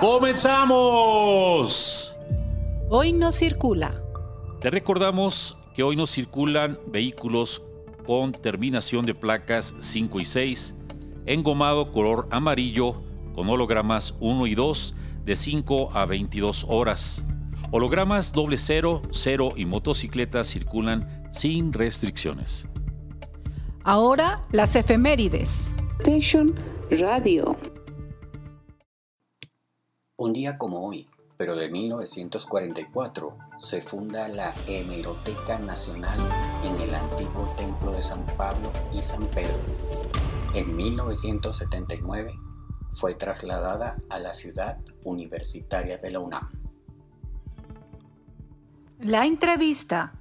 ¡Comenzamos! Hoy no circula. Te recordamos que hoy no circulan vehículos con terminación de placas 5 y 6, engomado color amarillo con hologramas 1 y 2 de 5 a 22 horas. Hologramas doble 0, 0 y motocicletas circulan sin restricciones. Ahora las efemérides. Station Radio. Un día como hoy, pero de 1944, se funda la Hemeroteca Nacional en el antiguo Templo de San Pablo y San Pedro. En 1979 fue trasladada a la ciudad universitaria de la UNAM. La entrevista.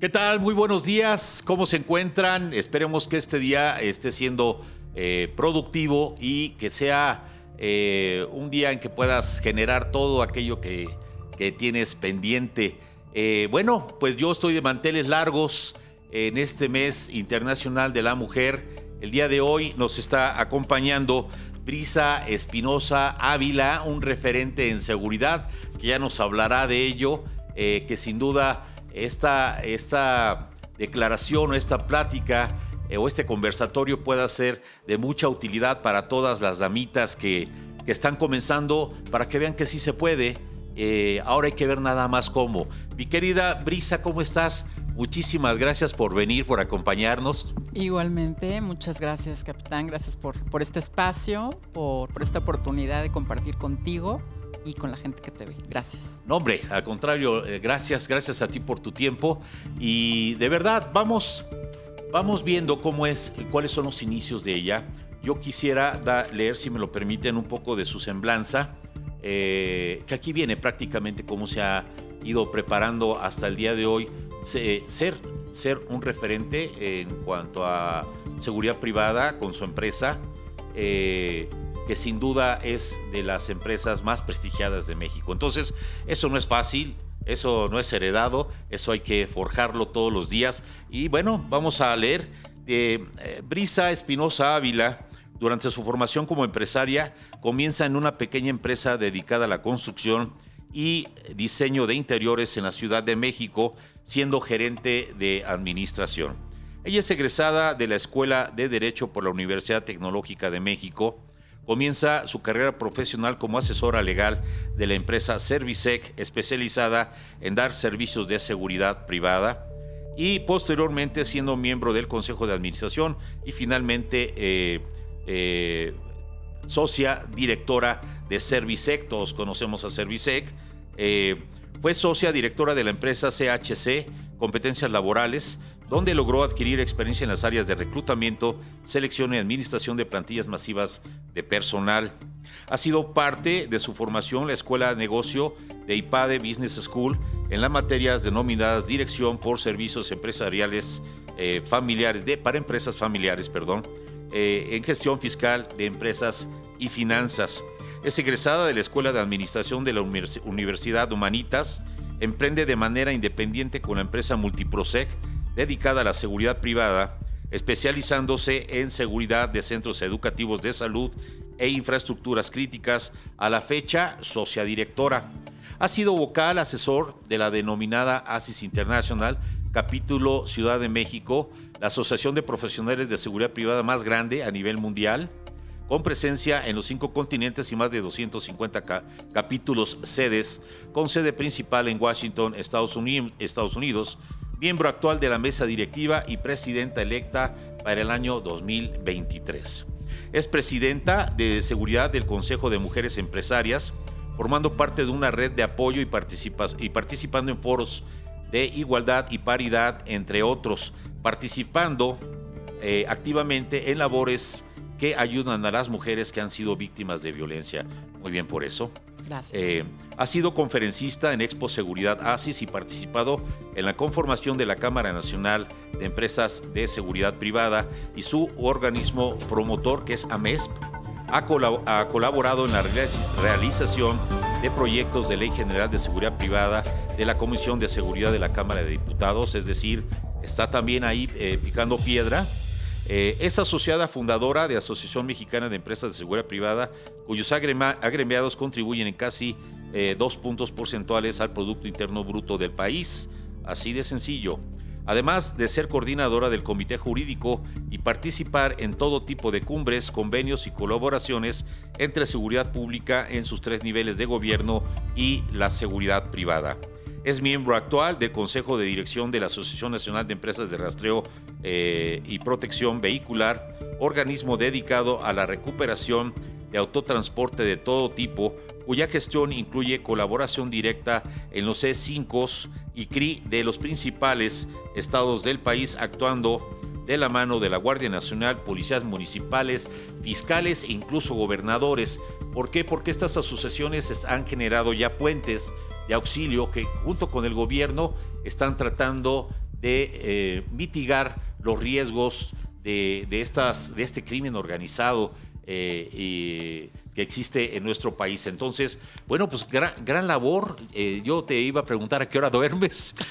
¿Qué tal? Muy buenos días. ¿Cómo se encuentran? Esperemos que este día esté siendo eh, productivo y que sea eh, un día en que puedas generar todo aquello que, tienes pendiente. Eh, bueno, pues yo estoy de manteles largos en este mes internacional de la mujer. El día de hoy nos está acompañando Brisa Espinosa Ávila, un referente en seguridad, que ya nos hablará de ello, que sin duda esta, esta declaración o esta plática o este conversatorio pueda ser de mucha utilidad para todas las damitas que, están comenzando, para que vean que sí se puede. Eh, ahora hay que ver nada más cómo. Mi querida Brisa, ¿cómo estás? Muchísimas gracias por venir, por acompañarnos. Igualmente, muchas gracias, capitán. Gracias por, por este espacio, por, por esta oportunidad de compartir contigo y con la gente que te ve. Gracias. No, hombre, al contrario, eh, gracias, gracias a ti por tu tiempo. Y de verdad, vamos, Vamos viendo cómo es, cuáles son los inicios de ella. Yo quisiera leer, si me lo permiten, un poco de su semblanza, eh, que aquí viene prácticamente cómo se ha ido preparando hasta el día de hoy, ser, ser un referente en cuanto a seguridad privada con su empresa, eh, que sin duda es de las empresas más prestigiadas de México. Entonces, eso no es fácil, eso no es heredado, eso hay que forjarlo todos los días. Y bueno, vamos a leer de eh, Brisa Espinosa Ávila. Durante su formación como empresaria, comienza en una pequeña empresa dedicada a la construcción y diseño de interiores en la Ciudad de México, siendo gerente de administración. Ella es egresada de la Escuela de Derecho por la Universidad Tecnológica de México comienza su carrera profesional como asesora legal de la empresa Servicec, especializada en dar servicios de seguridad privada, y posteriormente siendo miembro del Consejo de Administración y finalmente eh, eh, socia directora de Servicec, todos conocemos a Servicec. Eh, fue socia directora de la empresa CHC, Competencias Laborales, donde logró adquirir experiencia en las áreas de reclutamiento, selección y administración de plantillas masivas de personal. Ha sido parte de su formación la Escuela de Negocio de IPADE Business School en las materias denominadas Dirección por Servicios Empresariales eh, Familiares, para empresas familiares, perdón, eh, en gestión fiscal de empresas y finanzas. Es egresada de la Escuela de Administración de la Universidad Humanitas, emprende de manera independiente con la empresa Multiprosec dedicada a la seguridad privada, especializándose en seguridad de centros educativos de salud e infraestructuras críticas, a la fecha sociadirectora. Ha sido vocal asesor de la denominada ASIS International, capítulo Ciudad de México, la asociación de profesionales de seguridad privada más grande a nivel mundial, con presencia en los cinco continentes y más de 250 capítulos sedes, con sede principal en Washington, Estados Unidos, miembro actual de la mesa directiva y presidenta electa para el año 2023. Es presidenta de seguridad del Consejo de Mujeres Empresarias, formando parte de una red de apoyo y, participando en foros de igualdad y paridad, entre otros, participando eh, activamente en labores que ayudan a las mujeres que han sido víctimas de violencia. Muy bien por eso. Gracias. Eh, ha sido conferencista en Expo Seguridad ASIS y participado en la conformación de la Cámara Nacional de Empresas de Seguridad Privada y su organismo promotor, que es AMESP, ha, colab- ha colaborado en la realiz- realización de proyectos de Ley General de Seguridad Privada de la Comisión de Seguridad de la Cámara de Diputados, es decir, está también ahí eh, picando piedra. Eh, es asociada fundadora de Asociación Mexicana de Empresas de Seguridad Privada, cuyos agremiados contribuyen en casi eh, dos puntos porcentuales al Producto Interno Bruto del país. Así de sencillo. Además de ser coordinadora del Comité Jurídico y participar en todo tipo de cumbres, convenios y colaboraciones entre seguridad pública en sus tres niveles de gobierno y la seguridad privada. Es miembro actual del Consejo de Dirección de la Asociación Nacional de Empresas de Rastreo eh, y Protección Vehicular, organismo dedicado a la recuperación de autotransporte de todo tipo, cuya gestión incluye colaboración directa en los E5 y CRI de los principales estados del país, actuando de la mano de la Guardia Nacional, policías municipales, fiscales e incluso gobernadores. ¿Por qué? Porque estas asociaciones es- han generado ya puentes de auxilio que junto con el gobierno están tratando de eh, mitigar los riesgos de, de estas, de este crimen organizado eh, y que existe en nuestro país. Entonces, bueno, pues gran, gran labor. Eh, yo te iba a preguntar a qué hora duermes.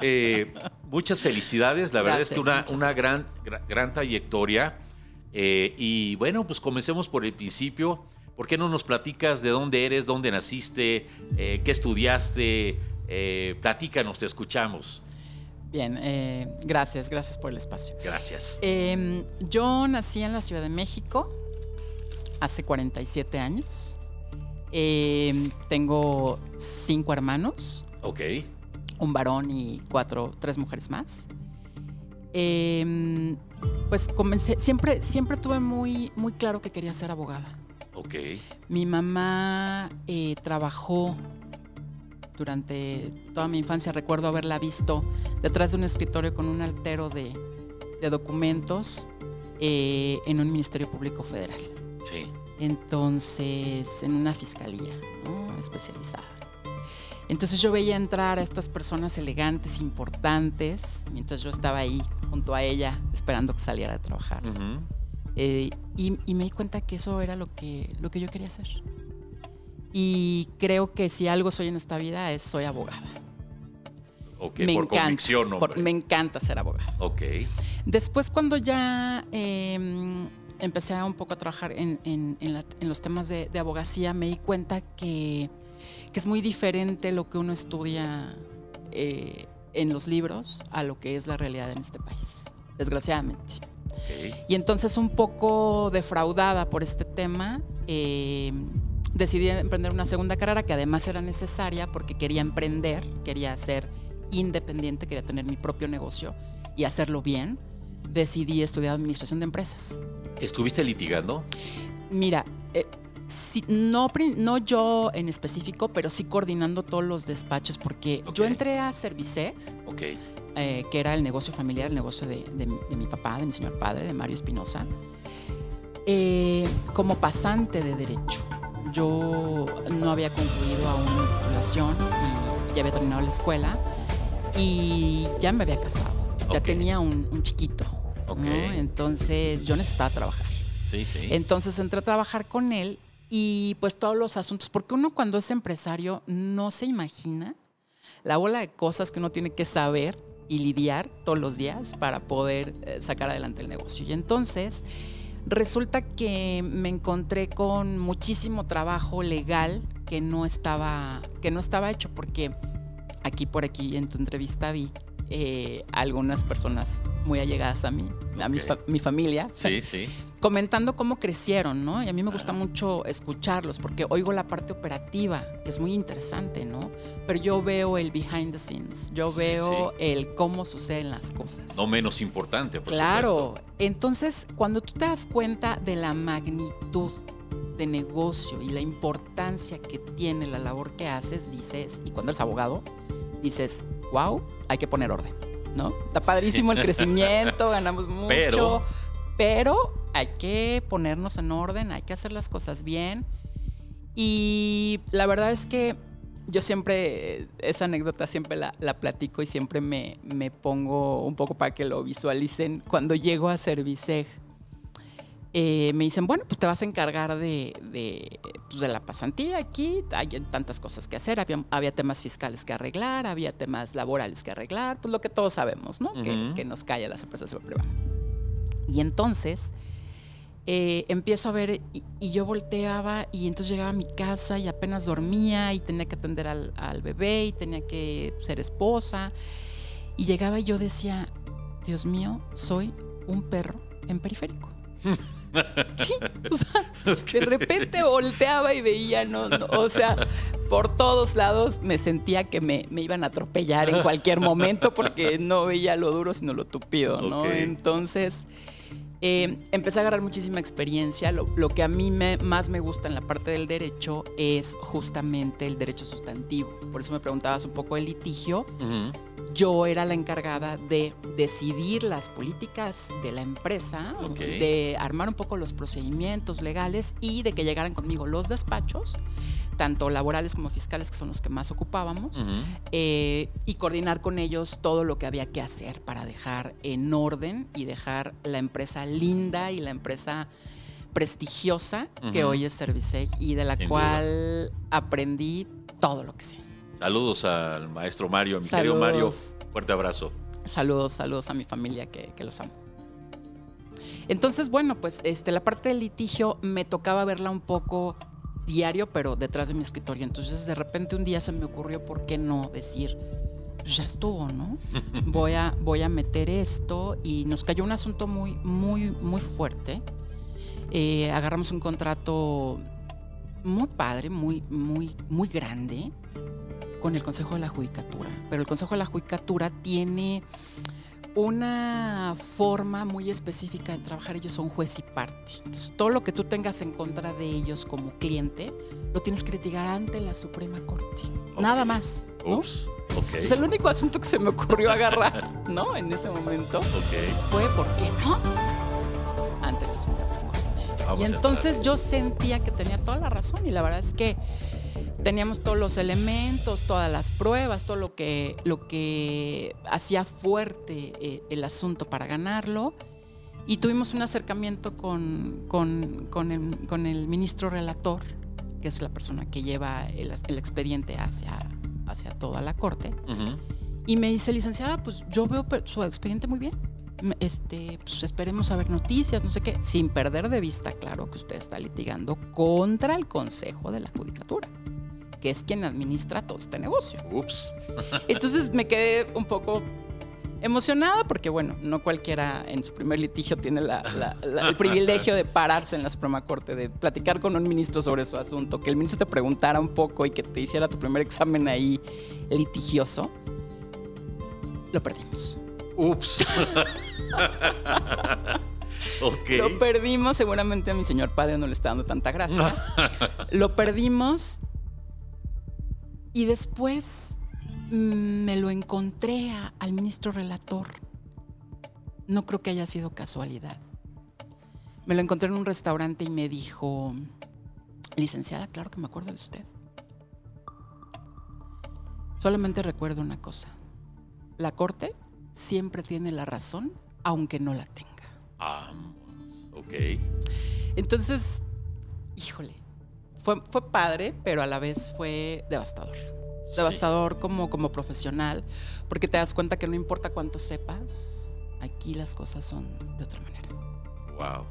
Eh, muchas felicidades. La verdad es que una, una gran, gran, gran trayectoria. Y bueno, pues comencemos por el principio. ¿Por qué no nos platicas de dónde eres, dónde naciste, qué estudiaste? Platícanos, te escuchamos. Bien, eh, gracias, gracias por el espacio. Gracias. Eh, yo nací en la Ciudad de México hace 47 años. Eh, tengo cinco hermanos, Ok. un varón y cuatro, tres mujeres más. Eh, pues comencé, siempre, siempre tuve muy, muy claro que quería ser abogada. Ok. Mi mamá eh, trabajó durante toda mi infancia. Recuerdo haberla visto detrás de un escritorio con un altero de, de documentos eh, en un ministerio público federal. Sí. Entonces, en una fiscalía ¿no? especializada. Entonces yo veía entrar a estas personas elegantes, importantes, mientras yo estaba ahí junto a ella esperando que saliera de trabajar. Eh, y, y me di cuenta que eso era lo que, lo que yo quería hacer. Y creo que si algo soy en esta vida es soy abogada. Ok, me por encanta. convicción, por- me encanta ser abogada. Ok. Después cuando ya eh, empecé un poco a trabajar en, en- en la- en los temas de, de abogacía, me di cuenta que, que es muy diferente lo que uno estudia eh, en los libros a lo que es la realidad en este país, desgraciadamente. ok. Y entonces un poco defraudada por este tema, eh, decidí emprender una segunda carrera que además era necesaria porque quería emprender, quería ser independiente, quería tener mi propio negocio y hacerlo bien. Decidí estudiar administración de empresas. ¿Estuviste litigando? Mira, eh, sí, no, yo en específico, pero sí coordinando todos los despachos porque yo entré a Servicé eh, que era el negocio familiar, el negocio de, de mi- de mi papá, de mi señor padre, de Mario Espinosa, eh, como pasante de derecho. Yo no había concluido aún mi titulación y ya había terminado la escuela y ya me había casado. Ya tenía un, un chiquito. Entonces yo necesitaba trabajar. Sí, sí. Entonces entré a trabajar con él y pues todos los asuntos, porque uno cuando es empresario no se imagina la bola de cosas que uno tiene que saber y lidiar todos los días para poder eh, sacar adelante el negocio. Y entonces resulta que me encontré con muchísimo trabajo legal que no estaba, que no estaba hecho, porque aquí por aquí en tu entrevista vi eh, algunas personas muy allegadas a mí, a mi, Ok. fa- mi familia, Sí, sí. comentando cómo crecieron, ¿no? Y a mí me gusta mucho escucharlos porque oigo la parte operativa, que es muy interesante, ¿no? Pero yo veo el behind the scenes, yo Sí, veo el cómo suceden las cosas. No menos importante, por claro. supuesto. Entonces, cuando tú te das cuenta de la magnitud de negocio y la importancia que tiene la labor que haces, dices, y cuando eres abogado, dices, wow, hay que poner orden, ¿no? Está padrísimo el crecimiento, ganamos mucho, Pero- pero hay que ponernos en orden, hay que hacer las cosas bien. Y la verdad es que yo siempre, esa anécdota siempre la, la platico y siempre me, me, pongo un poco para que lo visualicen. Cuando llego a Serviceg, eh, me dicen, bueno, pues te vas a encargar de, de, pues de, la pasantía aquí, hay tantas cosas que hacer, había, había, temas fiscales que arreglar, había temas laborales que arreglar, pues lo que todos sabemos, ¿no? Uh -huh. que, que, nos cae a las empresas privadas. Y entonces eh, empiezo a ver y, y, yo volteaba y entonces llegaba a mi casa y apenas dormía y tenía que atender al, al bebé y tenía que ser esposa. Y llegaba y yo decía, Dios mío, soy un perro en periférico. Sí, o sea, de repente volteaba y veía, no, no, o sea, por todos lados me sentía que me, me, iban a atropellar en cualquier momento porque no veía lo duro sino lo tupido, ¿no? Okay. Entonces, eh, empecé a agarrar muchísima experiencia. Lo, lo que a mí me, más me gusta en la parte del derecho es justamente el derecho sustantivo. Por eso me preguntabas un poco el litigio. Uh -huh yo era la encargada de decidir las políticas de la empresa, okay. de armar un poco los procedimientos legales y de que llegaran conmigo los despachos, tanto laborales como fiscales, que son los que más ocupábamos, uh -huh. eh, y coordinar con ellos todo lo que había que hacer para dejar en orden y dejar la empresa linda y la empresa prestigiosa uh -huh. que hoy es Servicec y de la Sin cual duda. aprendí todo lo que sé. Saludos al maestro Mario, a mi saludos. querido Mario. Fuerte abrazo. Saludos, saludos a mi familia que, que, los amo. Entonces, bueno, pues este, la parte del litigio me tocaba verla un poco diario, pero detrás de mi escritorio. Entonces, de repente un día se me ocurrió, ¿por qué no decir, pues ya estuvo, ¿no? voy, a, voy a meter esto y nos cayó un asunto muy, muy, muy fuerte. Eh, agarramos un contrato muy padre, muy, muy, muy grande con el Consejo de la Judicatura. Pero el Consejo de la Judicatura tiene una forma muy específica de trabajar. Ellos son juez y parte. Entonces, todo lo que tú tengas en contra de ellos como cliente, lo tienes que litigar ante la Suprema Corte. Okay. Nada más. ¿no? Ups. Okay. Es el único asunto que se me ocurrió agarrar, ¿no? En ese momento. Okay. Fue, ¿por qué no? Ante la Suprema Corte. Vamos y entonces yo sentía que tenía toda la razón y la verdad es que teníamos todos los elementos, todas las pruebas, todo lo que, lo que hacía fuerte eh, el asunto para ganarlo. Y tuvimos un acercamiento con, con, con, el, con, el, ministro relator, que es la persona que lleva el, el expediente hacia, hacia toda la corte. Uh -huh. Y me dice, licenciada, pues yo veo su expediente muy bien. Este, pues esperemos a ver noticias, no sé qué, sin perder de vista, claro, que usted está litigando contra el Consejo de la Judicatura que es quien administra todo este negocio. Ups. Entonces me quedé un poco emocionada porque, bueno, no cualquiera en su primer litigio tiene la, la, la, el privilegio de pararse en la Suprema Corte, de platicar con un ministro sobre su asunto, que el ministro te preguntara un poco y que te hiciera tu primer examen ahí litigioso. Lo perdimos. Ups. Okay. Lo perdimos, seguramente a mi señor padre no le está dando tanta gracia. Lo perdimos y después mm, me lo encontré a, al ministro relator. No creo que haya sido casualidad. Me lo encontré en un restaurante y me dijo, licenciada, claro que me acuerdo de usted. Solamente recuerdo una cosa. La corte siempre tiene la razón, aunque no la tenga. Ah, ok. Entonces, híjole, fue, fue padre, pero a la vez fue devastador. Sí. Devastador como, como profesional, porque te das cuenta que no importa cuánto sepas, aquí las cosas son de otra manera. Wow.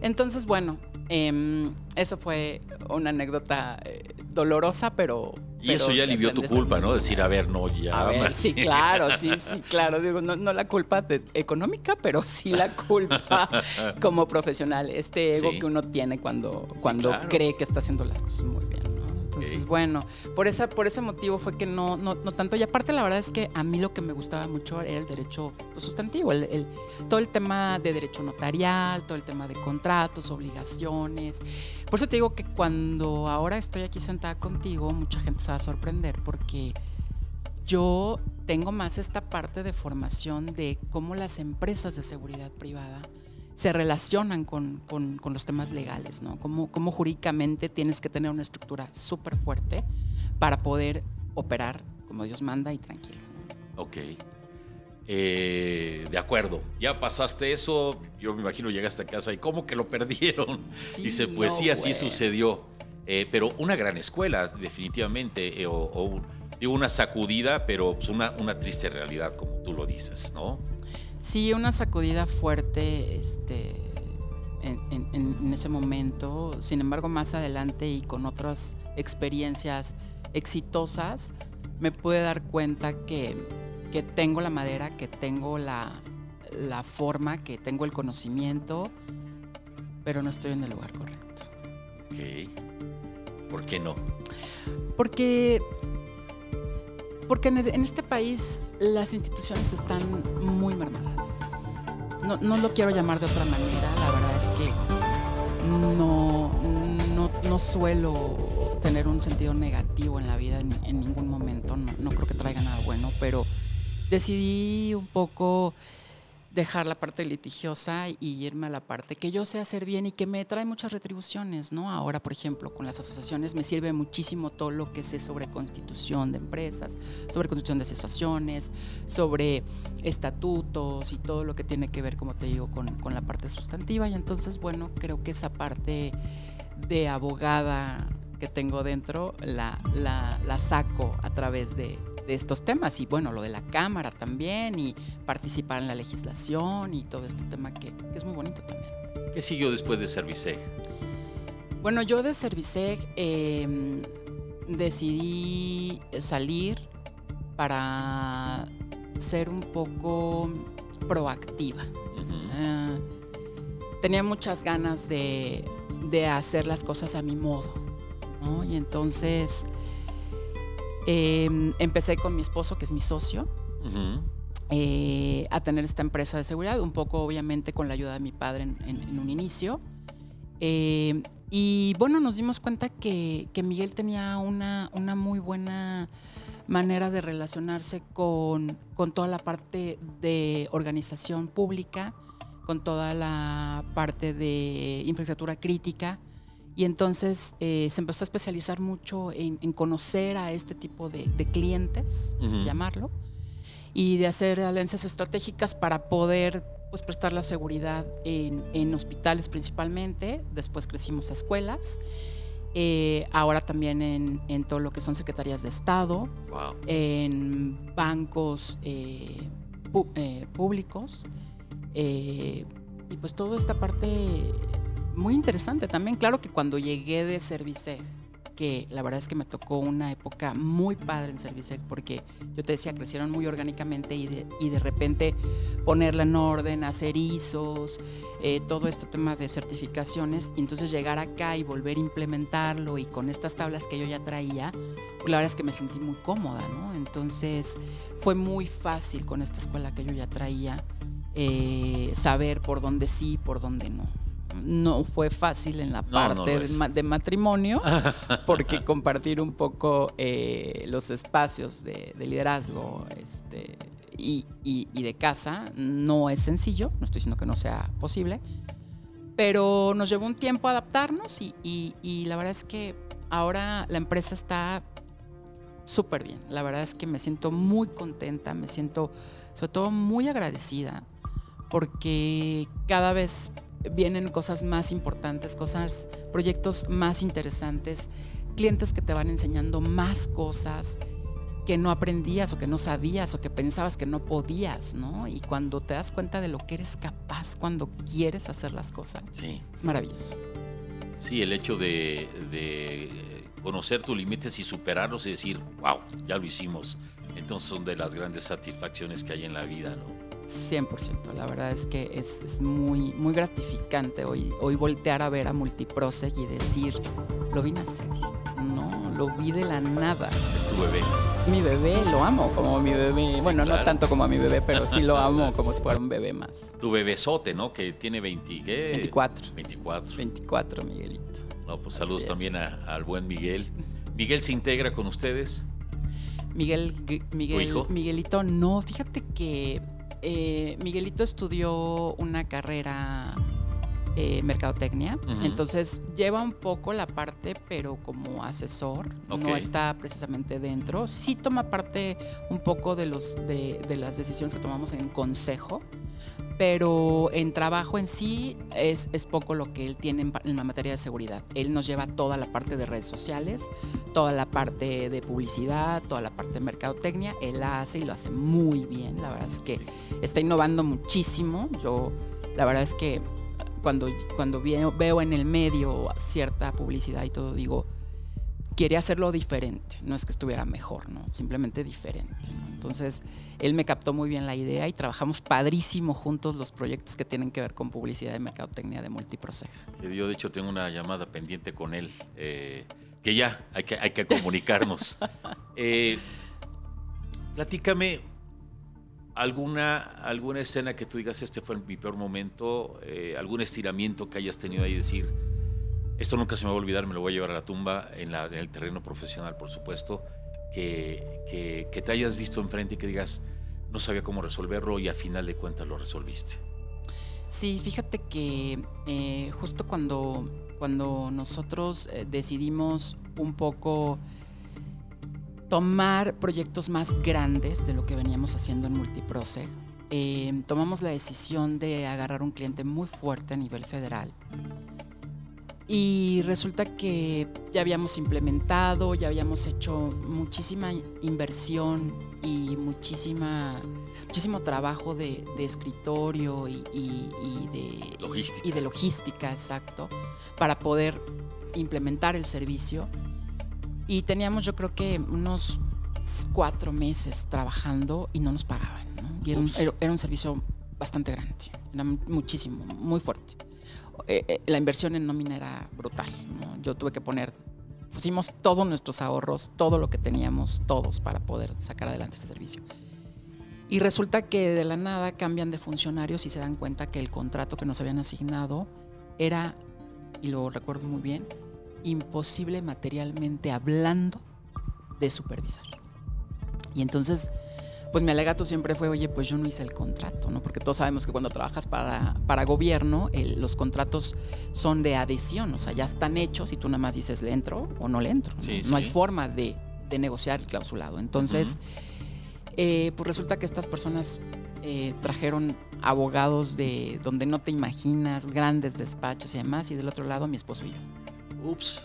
Entonces, bueno, eh, eso fue una anécdota eh, dolorosa, pero... Y eso ya alivió tu culpa, ¿no? Decir, a ver, no, ya. A ver, sí, claro, sí, sí, claro. Digo, no, no la culpa de, económica, pero sí la culpa como profesional. Este ego sí. que uno tiene cuando, cuando sí, claro. cree que está haciendo las cosas muy bien. Entonces, okay. bueno, por, esa, por ese motivo fue que no, no, no tanto. Y aparte, la verdad es que a mí lo que me gustaba mucho era el derecho sustantivo, el, el, todo el tema de derecho notarial, todo el tema de contratos, obligaciones. Por eso te digo que cuando ahora estoy aquí sentada contigo, mucha gente se va a sorprender porque yo tengo más esta parte de formación de cómo las empresas de seguridad privada se relacionan con, con- con los temas legales, ¿no? Cómo, cómo jurídicamente tienes que tener una estructura súper fuerte para poder operar como Dios manda y tranquilo. Ok. Eh, de acuerdo. Ya pasaste eso. Yo me imagino llegaste a casa y ¿cómo que lo perdieron? Sí, Dice, pues no, sí, así sucedió. Eh, pero una gran escuela, definitivamente. eh, o, o un- digo, una sacudida, pero pues, una, una triste realidad, como tú lo dices, ¿no? Sí, una sacudida fuerte este, en, en- en- en ese momento. Sin embargo, más adelante y con otras experiencias exitosas, me pude dar cuenta que, que tengo la madera, que tengo la, la forma, que tengo el conocimiento, pero no estoy en el lugar correcto. Ok. ¿Por qué no? Porque, porque en, este país las instituciones están muy mermadas. No, lo quiero llamar de otra manera, la verdad es que no, no, no suelo tener un sentido negativo en la vida en, ningún momento, no creo que traiga nada bueno, pero decidí un poco dejar la parte litigiosa y irme a la parte que yo sé hacer bien y que me trae muchas retribuciones, ¿no? Ahora, por ejemplo, con las asociaciones me sirve muchísimo todo lo que sé sobre constitución de empresas, sobre constitución de asociaciones, sobre estatutos y todo lo que tiene que ver, como te digo, con, con la parte sustantiva. Y entonces, bueno, creo que esa parte de abogada que tengo dentro la, la, la saco a través de, de estos temas y bueno, lo de la Cámara también y participar en la legislación y todo este tema que, que es muy bonito también. ¿Qué siguió después de Serviceg? Bueno, yo de Serviceg eh, decidí salir para ser un poco proactiva. Eh, tenía muchas ganas de, de hacer las cosas a mi modo, ¿no? Y entonces eh, empecé con mi esposo, que es mi socio, eh, a tener esta empresa de seguridad, un poco obviamente con la ayuda de mi padre en, en- en un inicio. Eh, y bueno, nos dimos cuenta que, que Miguel tenía una, una muy buena manera de relacionarse con, con toda la parte de organización pública, con toda la parte de infraestructura crítica. Y entonces eh, se empezó a especializar mucho en, en conocer a este tipo de, de clientes, llamarlo, y de hacer alianzas estratégicas para poder pues, prestar la seguridad en, en hospitales principalmente. Después crecimos a escuelas. eh, ahora también en, en todo lo que son secretarías de Estado, Wow. en bancos eh, públicos. y pues toda esta parte muy interesante también. Claro que cuando llegué de Serviceg, que la verdad es que me tocó una época muy padre en Serviceg, porque yo te decía, crecieron muy orgánicamente y de, y de repente ponerla en orden, hacer ISOs, eh, todo este tema de certificaciones, y entonces llegar acá y volver a implementarlo y con estas tablas que yo ya traía, pues la verdad es que me sentí muy cómoda, ¿no? Entonces fue muy fácil con esta escuela que yo ya traía eh, saber por dónde sí, por dónde no. No fue fácil en la No, parte no de, matrimonio, porque compartir un poco eh, los espacios de, de liderazgo este, y, y- y de casa no es sencillo, no estoy diciendo que no sea posible, pero nos llevó un tiempo adaptarnos y, y- y la verdad es que ahora la empresa está súper bien. La verdad es que me siento muy contenta, me siento sobre todo muy agradecida porque cada vez vienen cosas más importantes, cosas, proyectos más interesantes, clientes que te van enseñando más cosas que no aprendías o que no sabías o que pensabas que no podías, ¿no? Y cuando te das cuenta de lo que eres capaz cuando quieres hacer las cosas, Sí. es maravilloso. Sí, el hecho de, de conocer tus límites y superarlos y decir, wow, ya lo hicimos. Entonces son de las grandes satisfacciones que hay en la vida, ¿no? 100%, la verdad es que es, es muy, muy gratificante hoy, hoy voltear a ver a Multiprosec y decir, lo vine a hacer, no, lo vi de la nada. Es tu bebé. Es mi bebé, lo amo como mi bebé. Bueno, claro. no tanto como a mi bebé, pero sí lo amo como si fuera un bebé más. Tu bebesote, ¿no? Que tiene 20, ¿qué? 24. 24. 24, Miguelito. No, pues saludos también a- al buen Miguel. Miguel se integra con ustedes. Miguel, Gu- Miguel? Miguelito, no, fíjate que eh, Miguelito estudió una carrera eh, mercadotecnia. Entonces lleva un poco la parte, pero como asesor, no está precisamente dentro. Sí toma parte un poco de, los, de, de las decisiones que tomamos en consejo, pero en trabajo en sí es, es poco lo que él tiene en, la materia de seguridad. Él nos lleva toda la parte de redes sociales, toda la parte de publicidad, toda la parte de mercadotecnia. Él la hace y lo hace muy bien. La verdad es que está innovando muchísimo. Yo, la verdad es que cuando, cuando veo en el medio cierta publicidad y todo, digo, quería hacerlo diferente. No es que estuviera mejor, ¿no? Simplemente diferente. ¿no? Entonces, él me captó muy bien la idea y trabajamos padrísimo juntos los proyectos que tienen que ver con publicidad y mercadotecnia de Multiproceja. Yo, de hecho, tengo una llamada pendiente con él, eh, que ya hay que, hay que comunicarnos. Eh, platícame alguna, alguna escena que tú digas, este fue mi peor momento, eh, algún estiramiento que hayas tenido ahí, decir, esto nunca se me va a olvidar, me lo voy a llevar a la tumba, en, el terreno profesional, por supuesto, que te hayas visto enfrente y que digas, no sabía cómo resolverlo y a final de cuentas lo resolviste. Sí, fíjate que eh, justo cuando, cuando nosotros eh, decidimos un poco tomar proyectos más grandes de lo que veníamos haciendo en Multiprose, eh, tomamos la decisión de agarrar un cliente muy fuerte a nivel federal. Y resulta que ya habíamos implementado, ya habíamos hecho muchísima inversión y muchísima, muchísimo trabajo de, de escritorio y, y- y de Logística. y de logística, exacto, para poder implementar el servicio. Y teníamos yo creo que unos cuatro meses trabajando y no nos pagaban. ¿no? Y era un, era un servicio bastante grande, era muchísimo, muy fuerte. Eh, eh, la inversión en nómina era brutal. ¿no? Yo tuve que poner, pusimos todos nuestros ahorros, todo lo que teníamos, todos, para poder sacar adelante ese servicio. Y resulta que de la nada cambian de funcionarios y se dan cuenta que el contrato que nos habían asignado era, y lo recuerdo muy bien, imposible materialmente hablando de supervisar. Y entonces, pues mi alegato siempre fue, oye, pues yo no hice el contrato, ¿no? Porque todos sabemos que cuando trabajas para, para gobierno, el- los contratos son de adhesión, o sea, ya están hechos y tú nada más dices, ¿le entro o no le entro? ¿no? Sí, No hay forma de, de negociar el clausulado. Entonces, eh, pues resulta que estas personas eh, trajeron abogados de donde no te imaginas, grandes despachos y demás, y del otro lado mi esposo y yo. Ups.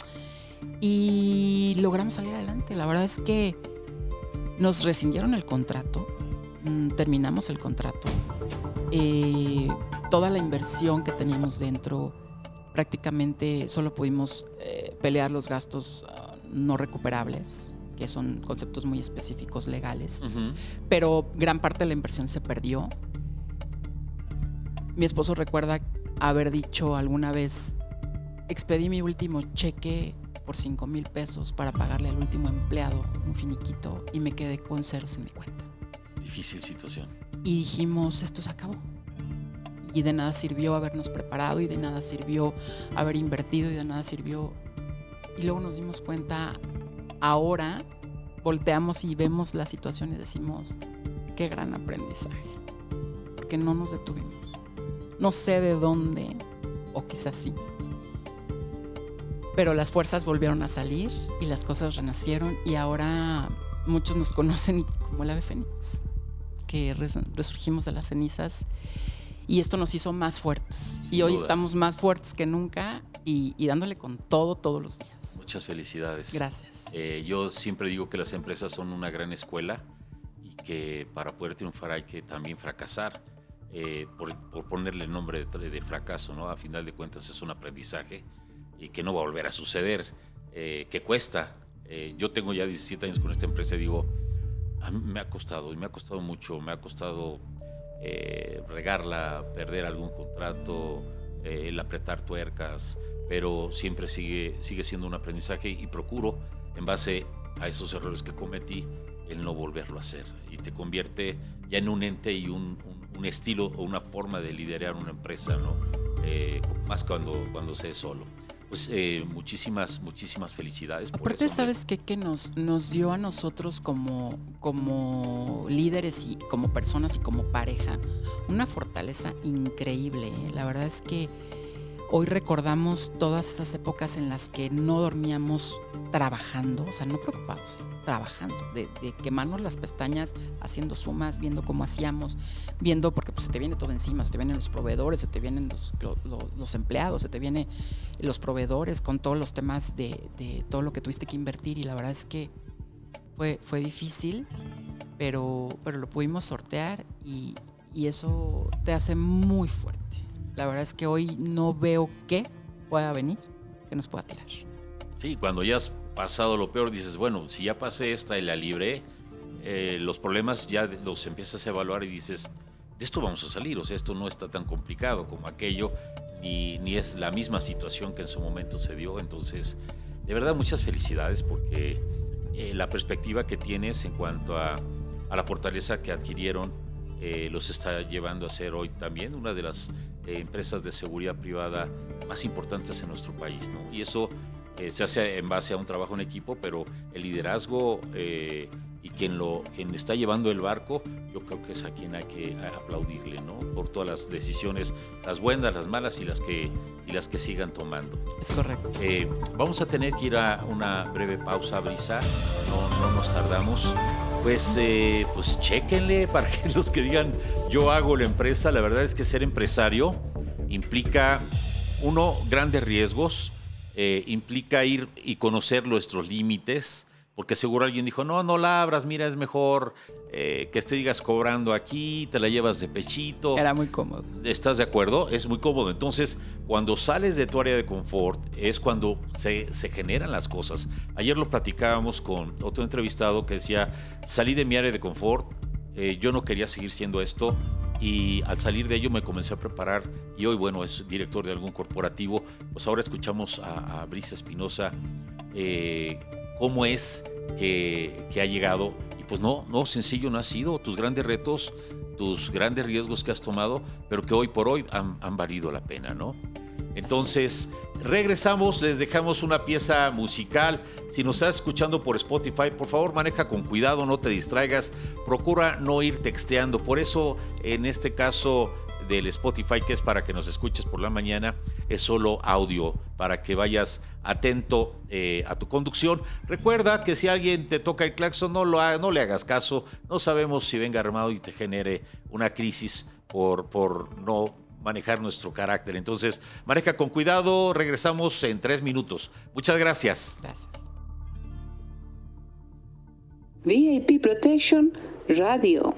Y logramos salir adelante. La verdad es que nos rescindieron el contrato, mm, terminamos el contrato. Eh, toda la inversión que teníamos dentro, prácticamente solo pudimos eh, pelear los gastos ah, no recuperables, que son conceptos muy específicos legales pero gran parte de la inversión se perdió. Mi esposo recuerda haber dicho alguna vez, expedí mi último cheque por 5 mil pesos para pagarle al último empleado un finiquito y me quedé con ceros en mi cuenta. Difícil situación. Y dijimos, esto se acabó. Y de nada sirvió habernos preparado y de nada sirvió haber invertido y de nada sirvió. Y luego nos dimos cuenta, ahora volteamos y vemos la situación y decimos, qué gran aprendizaje. Porque no nos detuvimos. No sé de dónde, o quizás sí. Pero las fuerzas volvieron a salir y las cosas renacieron y ahora muchos nos conocen como el ave fénix que res- resurgimos de las cenizas y esto nos hizo más fuertes. y hoy duda. estamos más fuertes que nunca y, y dándole con todo todos los días. Muchas felicidades. Gracias. Eh, yo siempre digo que las empresas son una gran escuela y que para poder triunfar hay que también fracasar. eh, por, por ponerle el nombre de, de fracaso, ¿no? A final de cuentas es un aprendizaje y que no va a volver a suceder, eh, que cuesta. Eh, yo tengo ya 17 años con esta empresa y digo, me ha costado y me ha costado mucho, me ha costado eh, regarla, perder algún contrato, el apretar tuercas, pero siempre sigue, sigue siendo un aprendizaje y procuro, en base a esos errores que cometí, el no volverlo a hacer. Y te convierte ya en un ente y un, estilo o una forma de liderar una empresa, ¿no? Más cuando, cuando se es solo. Pues eh, muchísimas, muchísimas felicidades. por Aparte, eso. ¿sabes qué? Que nos, nos dio a nosotros como, como líderes y como personas y como pareja una fortaleza increíble. ¿eh? La verdad es que hoy recordamos todas esas épocas en las que no dormíamos trabajando, o sea, no preocupados, ¿eh? trabajando, de, de, quemarnos las pestañas, haciendo sumas, viendo cómo hacíamos, viendo, porque pues, se te viene todo encima, se te vienen los proveedores, se te vienen los, empleados, se te vienen los proveedores con todos los temas de, de, todo lo que tuviste que invertir y la verdad es que fue, fue difícil, pero, pero lo pudimos sortear y, y eso te hace muy fuerte. La verdad es que hoy no veo qué pueda venir que nos pueda tirar. Sí, cuando ya has pasado lo peor, dices, bueno, si ya pasé esta y la libré, eh, los problemas ya los empiezas a evaluar y dices, de esto vamos a salir, o sea, esto no está tan complicado como aquello, ni, ni es la misma situación que en su momento se dio. Entonces, de verdad, muchas felicidades porque eh, la perspectiva que tienes en cuanto a, a la fortaleza que adquirieron eh, los está llevando a ser hoy también una de las eh, empresas de seguridad privada más importantes en nuestro país. ¿no? Y eso eh, se hace en base a un trabajo en equipo, pero el liderazgo eh, y quien, lo, quien está llevando el barco, yo creo que es a quien hay que aplaudirle, ¿no? Por todas las decisiones, las buenas, las malas y las que, y las que sigan tomando. Es correcto. Eh, vamos a tener que ir a una breve pausa, Brisa, no, no nos tardamos. Pues, eh, pues chéquenle para que los que digan yo hago la empresa, la verdad es que ser empresario implica, uno, grandes riesgos, eh, implica ir y conocer nuestros límites, porque seguro alguien dijo, no, no la abras, mira, es mejor eh, que te digas cobrando aquí, te la llevas de pechito. Era muy cómodo. ¿Estás de acuerdo? Es muy cómodo. Entonces, cuando sales de tu área de confort, es cuando se, se, generan las cosas. Ayer lo platicábamos con otro entrevistado que decía, salí de mi área de confort, eh, yo no quería seguir siendo esto, y al salir de ello me comencé a preparar y hoy, bueno, es director de algún corporativo. Pues ahora escuchamos a, a Brisa Espinosa eh, cómo es que, ha llegado. Y pues no, no, sencillo no ha sido. Tus grandes retos, tus grandes riesgos que has tomado, pero que hoy por hoy han, han valido la pena, ¿no? Entonces, regresamos, les dejamos una pieza musical. Si nos estás escuchando por Spotify, por favor maneja con cuidado, no te distraigas, procura no ir texteando. Por eso, en este caso del Spotify, que es para que nos escuches por la mañana, es solo audio, para que vayas atento eh, a tu conducción. Recuerda que si alguien te toca el claxon, no, lo ha, no le hagas caso. No sabemos si venga armado y te genere una crisis por, por no manejar nuestro carácter. Entonces, maneja con cuidado, regresamos en tres minutos. Muchas gracias. Gracias. VIP Protection Radio.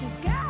She's got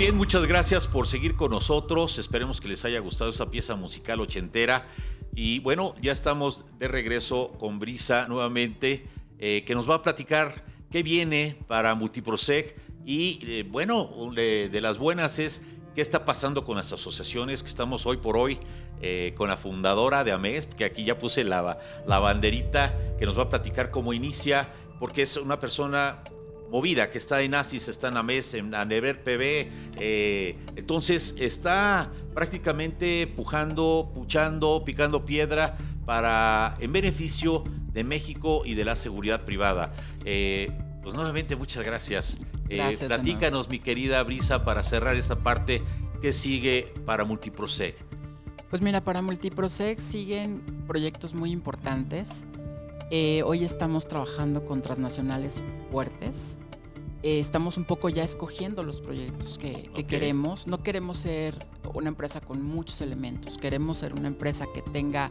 bien, muchas gracias por seguir con nosotros. Esperemos que les haya gustado esa pieza musical ochentera. Y bueno, ya estamos de regreso con Brisa nuevamente, eh, que nos va a platicar qué viene para Multiproseg. Y eh, bueno, de, de las buenas es qué está pasando con las asociaciones que estamos hoy por hoy eh, con la fundadora de AMES, que aquí ya puse la, la banderita, que nos va a platicar cómo inicia, porque es una persona movida que está en ASIS, está en AMES, en Anever PB. eh, entonces está prácticamente pujando, puchando, picando piedra para en beneficio de México y de la seguridad privada. Eh, pues nuevamente muchas gracias. Eh, Gracias, platícanos, mi querida Brisa, para cerrar esta parte que sigue para Multiproseg. Pues mira, para Multiprosec siguen proyectos muy importantes. Eh, hoy estamos trabajando con transnacionales fuertes. Eh, estamos un poco ya escogiendo los proyectos que, queremos. No queremos ser una empresa con muchos elementos. Queremos ser una empresa que tenga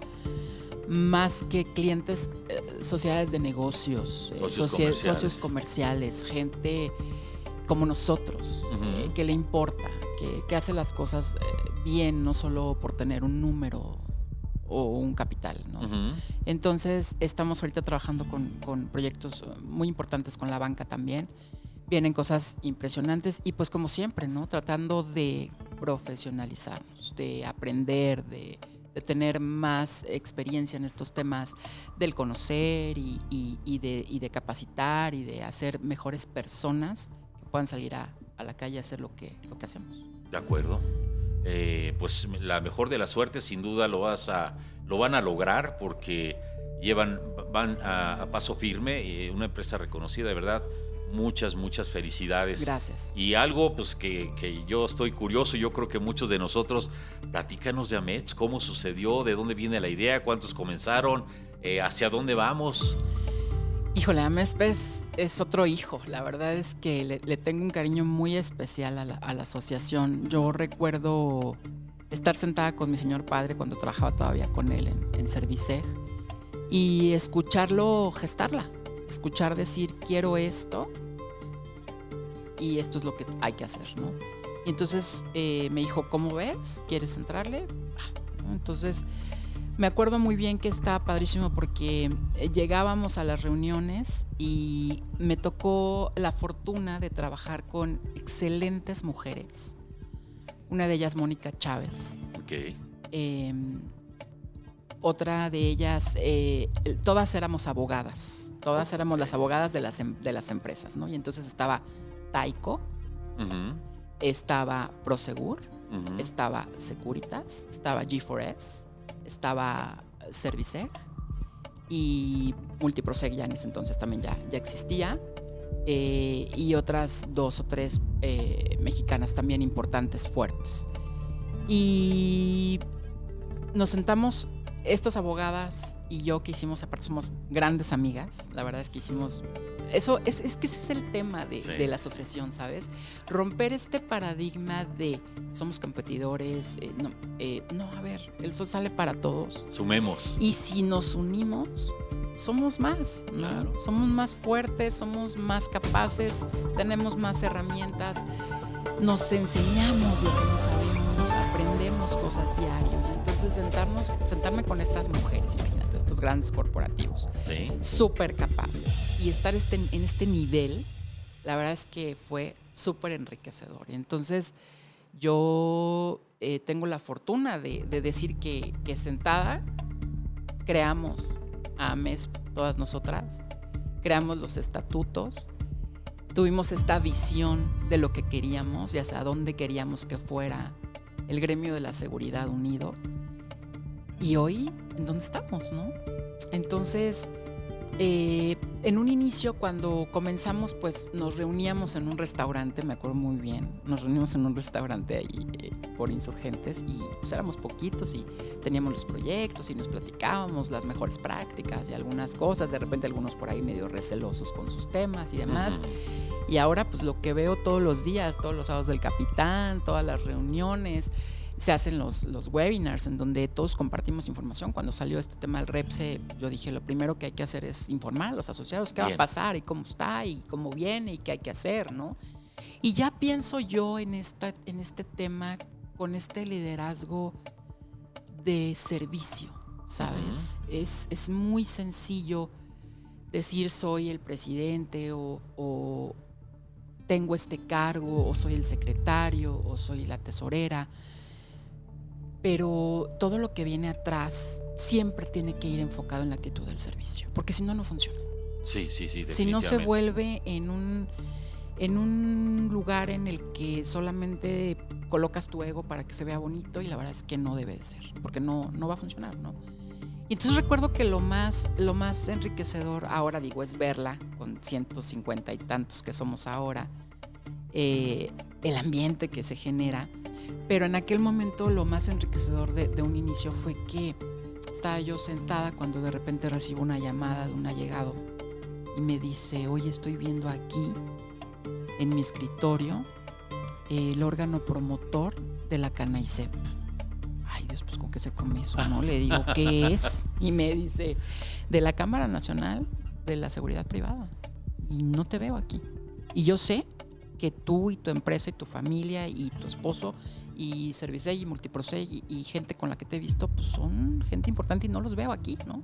más que clientes, eh, sociedades de negocios, eh, Socios comerciales. socios comerciales, gente como nosotros, eh, que le importa, que, que hace las cosas bien, no solo por tener un número o un capital. Entonces, estamos ahorita trabajando con, con proyectos muy importantes con la banca también. Vienen cosas impresionantes y pues como siempre, ¿no? Tratando de profesionalizarnos, de aprender, de, de tener más experiencia en estos temas del conocer y, y- de, y de capacitar y de hacer mejores personas que puedan salir a, a la calle a hacer lo que, lo que hacemos. De acuerdo. Eh, pues la mejor de las suertes, sin duda lo vas a, lo van a lograr porque llevan, van a, a paso firme, eh, una empresa reconocida, de verdad. Muchas, muchas felicidades. Gracias. Y algo pues que, que yo estoy curioso, yo creo que muchos de nosotros, platícanos de AMEPS, cómo sucedió, de dónde viene la idea, cuántos comenzaron, eh, hacia dónde vamos. Híjole, Amesp es, es otro hijo. La verdad es que le, le tengo un cariño muy especial a la, a la asociación. Yo recuerdo estar sentada con mi señor padre cuando trabajaba todavía con él en, en Serviceg y escucharlo gestarla. Escuchar decir, quiero esto y esto es lo que hay que hacer, ¿no? Y entonces eh, me dijo, ¿cómo ves? ¿Quieres entrarle? Ah. Entonces me acuerdo muy bien que estaba padrísimo porque eh, llegábamos a las reuniones y me tocó la fortuna de trabajar con excelentes mujeres. Una de ellas, Mónica Chávez. Ok. Eh, otra de ellas, eh, todas éramos abogadas. Todas éramos las abogadas de las, em- de las empresas, ¿no? Y entonces estaba Taiko, estaba Prosegur, estaba Securitas, estaba G4S, estaba Serviceg y Multiprosec ya en ese entonces también ya, ya existía. eh, y otras dos o tres eh, mexicanas también importantes, fuertes. Y nos sentamos, estas abogadas y yo que hicimos, aparte somos grandes amigas, la verdad es que hicimos... Eso es, es que ese es el tema de, Sí. de la asociación, ¿sabes? Romper este paradigma de somos competidores, eh, no, eh, no, a ver, el sol sale para todos. Sumemos. Y si nos unimos, somos más, ¿no? Claro. Somos más fuertes, somos más capaces, tenemos más herramientas, nos enseñamos lo que no sabemos, aprendemos cosas diario. Entonces sentarnos, sentarme con estas mujeres, imagínate, estos grandes corporativos, Sí. súper capaces y estar este, en este nivel, la verdad es que fue súper enriquecedor. Entonces yo eh, tengo la fortuna de, de decir que, que sentada creamos a MES todas nosotras, creamos los estatutos, tuvimos esta visión de lo que queríamos y hacia dónde queríamos que fuera el gremio de la seguridad unido. Y hoy, ¿en dónde estamos, no? Entonces, eh, en un inicio, cuando comenzamos, pues nos reuníamos en un restaurante, me acuerdo muy bien, nos reunimos en un restaurante ahí eh, por insurgentes y pues éramos poquitos y teníamos los proyectos y nos platicábamos las mejores prácticas y algunas cosas, de repente algunos por ahí medio recelosos con sus temas y demás. Y ahora pues lo que veo todos los días, todos los sábados del capitán, todas las reuniones, se hacen los, los webinars en donde todos compartimos información. Cuando salió este tema del REPSE, yo dije, lo primero que hay que hacer es informar a los asociados qué va a pasar y cómo está y cómo viene y qué hay que hacer, ¿no? Y ya pienso yo en, esta, en este tema con este liderazgo de servicio, ¿sabes? es, es muy sencillo decir soy el presidente o, o tengo este cargo o soy el secretario o soy la tesorera, pero todo lo que viene atrás siempre tiene que ir enfocado en la actitud del servicio, porque si no, no funciona. Sí, sí, sí. Si no se vuelve en un, en un lugar en el que solamente colocas tu ego para que se vea bonito y la verdad es que no debe de ser, porque no, no va a funcionar, ¿no? Y entonces recuerdo que lo más, lo más enriquecedor ahora, digo, es verla con 150 y tantos que somos ahora, eh, el ambiente que se genera, pero en aquel momento lo más enriquecedor de, de un inicio fue que estaba yo sentada cuando de repente recibo una llamada de un allegado y me dice, oye, estoy viendo aquí en mi escritorio el órgano promotor de la CANAICEP. Ay, Dios, pues con qué se come eso, ¿no? Le digo, ¿qué es? Y me dice, de la Cámara Nacional de la Seguridad Privada. Y no te veo aquí. Y yo sé que tú y tu empresa y tu familia y tu esposo y Servicey y Multiproseg y, y gente con la que te he visto, pues son gente importante y no los veo aquí, ¿no?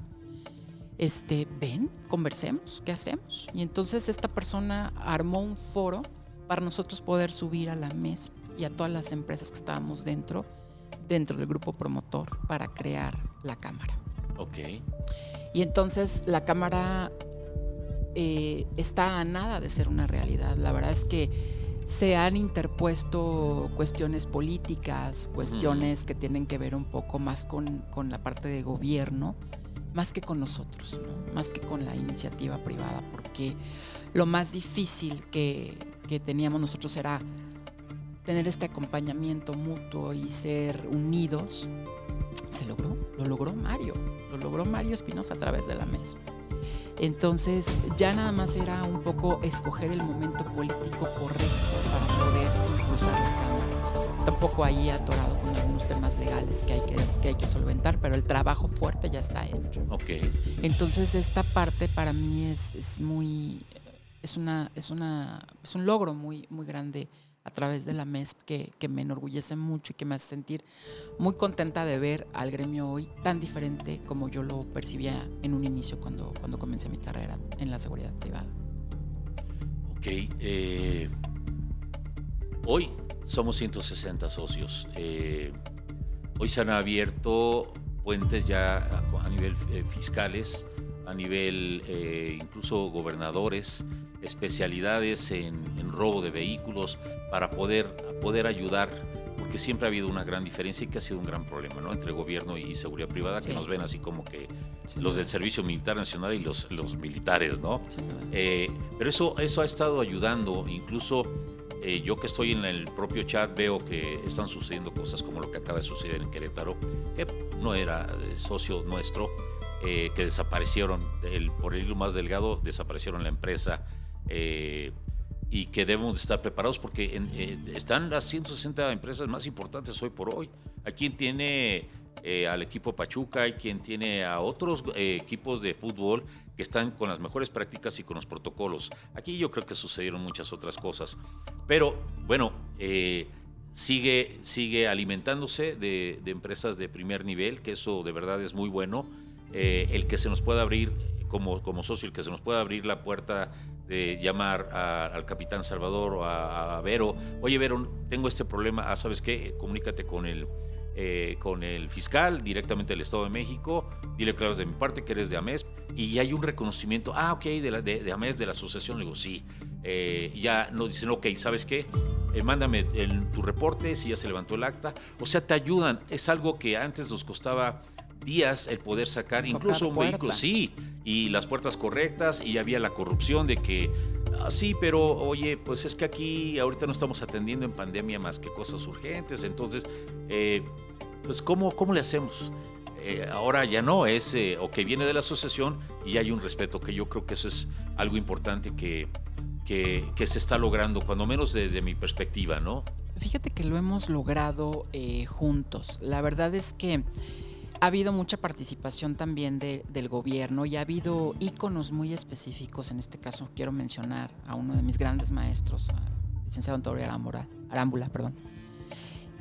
este, ven, conversemos, ¿qué hacemos? Y entonces esta persona armó un foro para nosotros poder subir a la MES y a todas las empresas que estábamos dentro, dentro del grupo promotor, para crear la cámara. Ok. Y entonces la cámara eh, está a nada de ser una realidad. La verdad es que se han interpuesto cuestiones políticas, cuestiones que tienen que ver un poco más con, con la parte de gobierno, más que con nosotros, ¿no? más que con la iniciativa privada, porque lo más difícil que, que teníamos nosotros era tener este acompañamiento mutuo y ser unidos. Se logró, lo logró Mario, lo logró Mario Espinosa a través de la MES. Entonces ya nada más era un poco escoger el momento político correcto para poder impulsar la Cámara. Está un poco ahí atorado con algunos temas legales que hay que, que, hay que solventar, pero el trabajo fuerte ya está hecho. Ok. Entonces esta parte para mí es, es muy, es una, es una, es un logro muy, muy grande a través de la MESP que, que me enorgullece mucho y que me hace sentir muy contenta de ver al gremio hoy tan diferente como yo lo percibía en un inicio cuando, cuando comencé mi carrera en la seguridad privada. Ok. eh, hoy somos 160 socios. Eh, hoy se han abierto puentes ya a, nivel eh, fiscales, a nivel eh, incluso gobernadores, especialidades en, en robo de vehículos para poder, poder ayudar porque siempre ha habido una gran diferencia y que ha sido un gran problema, ¿no? Entre gobierno y seguridad privada, Sí. que nos ven así como que los del Servicio Militar Nacional y los, los militares, ¿no? Eh, pero eso, eso ha estado ayudando, incluso eh, yo que estoy en el propio chat veo que están sucediendo cosas como lo que acaba de suceder en Querétaro, que no era eh, socio nuestro, eh, que desaparecieron, el, por el hilo más delgado, desaparecieron la empresa. Y que debemos de estar preparados porque en- eh, están las 160 empresas más importantes hoy por hoy. Hay quien tiene eh, al equipo Pachuca, hay quien tiene a otros eh, equipos de fútbol que están con las mejores prácticas y con los protocolos. Aquí yo creo que sucedieron muchas otras cosas. Pero bueno, eh, sigue, sigue alimentándose de, de empresas de primer nivel, que eso de verdad es muy bueno. Eh, el que se nos pueda abrir como, como socio, el que se nos pueda abrir la puerta de llamar al capitán Salvador o a, Vero, oye Vero, tengo este problema, ah, ¿sabes qué? Comunícate con el, eh, con el fiscal directamente del Estado de México, dile hablas de mi parte, que eres de AMESP, y hay un reconocimiento, ah, ok, de, la, de, de de la asociación, le digo, sí, Eh, ya nos dicen, ok, ¿sabes qué? Eh, mándame el- tu reporte, si ya se levantó el acta, o sea, te ayudan, es algo que antes nos costaba días el poder sacar, Tocar incluso un vehículo, sí, y las puertas correctas, y había la corrupción de que, ah, sí, pero oye, pues es que aquí ahorita no estamos atendiendo en pandemia más que cosas urgentes, entonces, eh, pues ¿cómo, cómo le hacemos? Eh, ahora ya no, es eh, o que viene de la asociación y hay un respeto, que yo creo que eso es algo importante que, que, que se está logrando, cuando menos desde mi perspectiva, ¿no? Fíjate que lo hemos logrado eh, juntos. La verdad es que ha habido mucha participación también de- del gobierno y ha habido íconos muy específicos. En este caso quiero mencionar a uno de mis grandes maestros, licenciado Antonio Arámbula, Arámbula, perdón,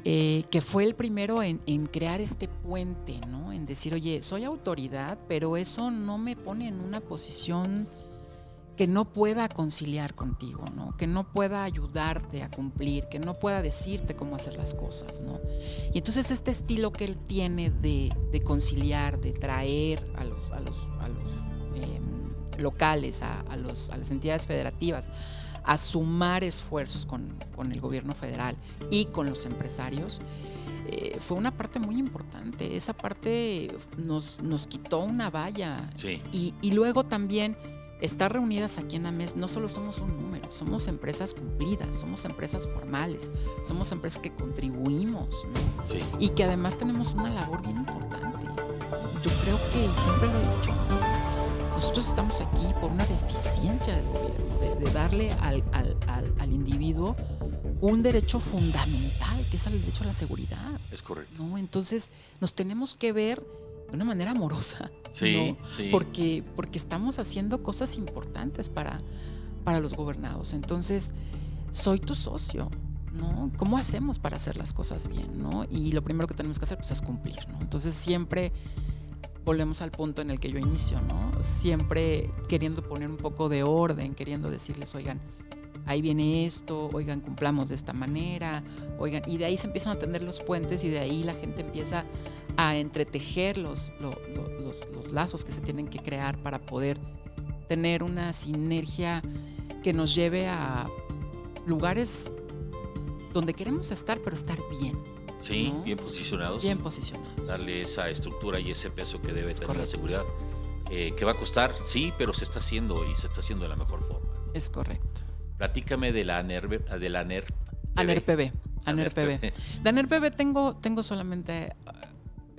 eh, que fue el primero en, en crear este puente, ¿no? En decir, oye, soy autoridad, pero eso no me pone en una posición que no pueda conciliar contigo, ¿no? Que no pueda ayudarte a cumplir, que no pueda decirte cómo hacer las cosas, ¿no? Y entonces este estilo que él tiene de, de conciliar, de traer a los, a los, a los em, locales, a, a los, a las entidades federativas, a sumar esfuerzos con, con el gobierno federal y con los empresarios, eh, fue una parte muy importante. Esa parte nos, nos quitó una valla Sí. y, y luego también estar reunidas aquí en AMES, no solo somos un número, somos empresas cumplidas, somos empresas formales, somos empresas que contribuimos, ¿no? Sí. Y que además tenemos una labor bien importante. Yo creo que, siempre lo he dicho, nosotros estamos aquí por una deficiencia del gobierno, de, de darle al, al- al- al individuo un derecho fundamental, que es el derecho a la seguridad. Es correcto. ¿no? Entonces nos tenemos que ver de una manera amorosa. Sí, ¿no? sí. Porque, porque estamos haciendo cosas importantes para, para los gobernados. Entonces, soy tu socio. ¿no? ¿Cómo hacemos para hacer las cosas bien? ¿no? Y lo primero que tenemos que hacer pues, es cumplir. ¿no? Entonces siempre volvemos al punto en el que yo inicio, ¿no? Siempre queriendo poner un poco de orden, queriendo decirles, oigan, ahí viene esto, oigan, cumplamos de esta manera, oigan, y de ahí se empiezan a tender los puentes y de ahí la gente empieza a entretejer los, lo- lo- los, los lazos que se tienen que crear para poder tener una sinergia que nos lleve a lugares donde queremos estar, pero estar bien, Sí, ¿no? bien posicionados. bien posicionados. darle esa estructura y ese peso que debe Es tener la seguridad. eh, que va a costar, sí, pero se está haciendo y se está haciendo de la mejor forma. Es correcto. Platícame de la ANER, de la ANER. ANERPB. ANERPB. ANERPB. De ANERPB tengo, tengo solamente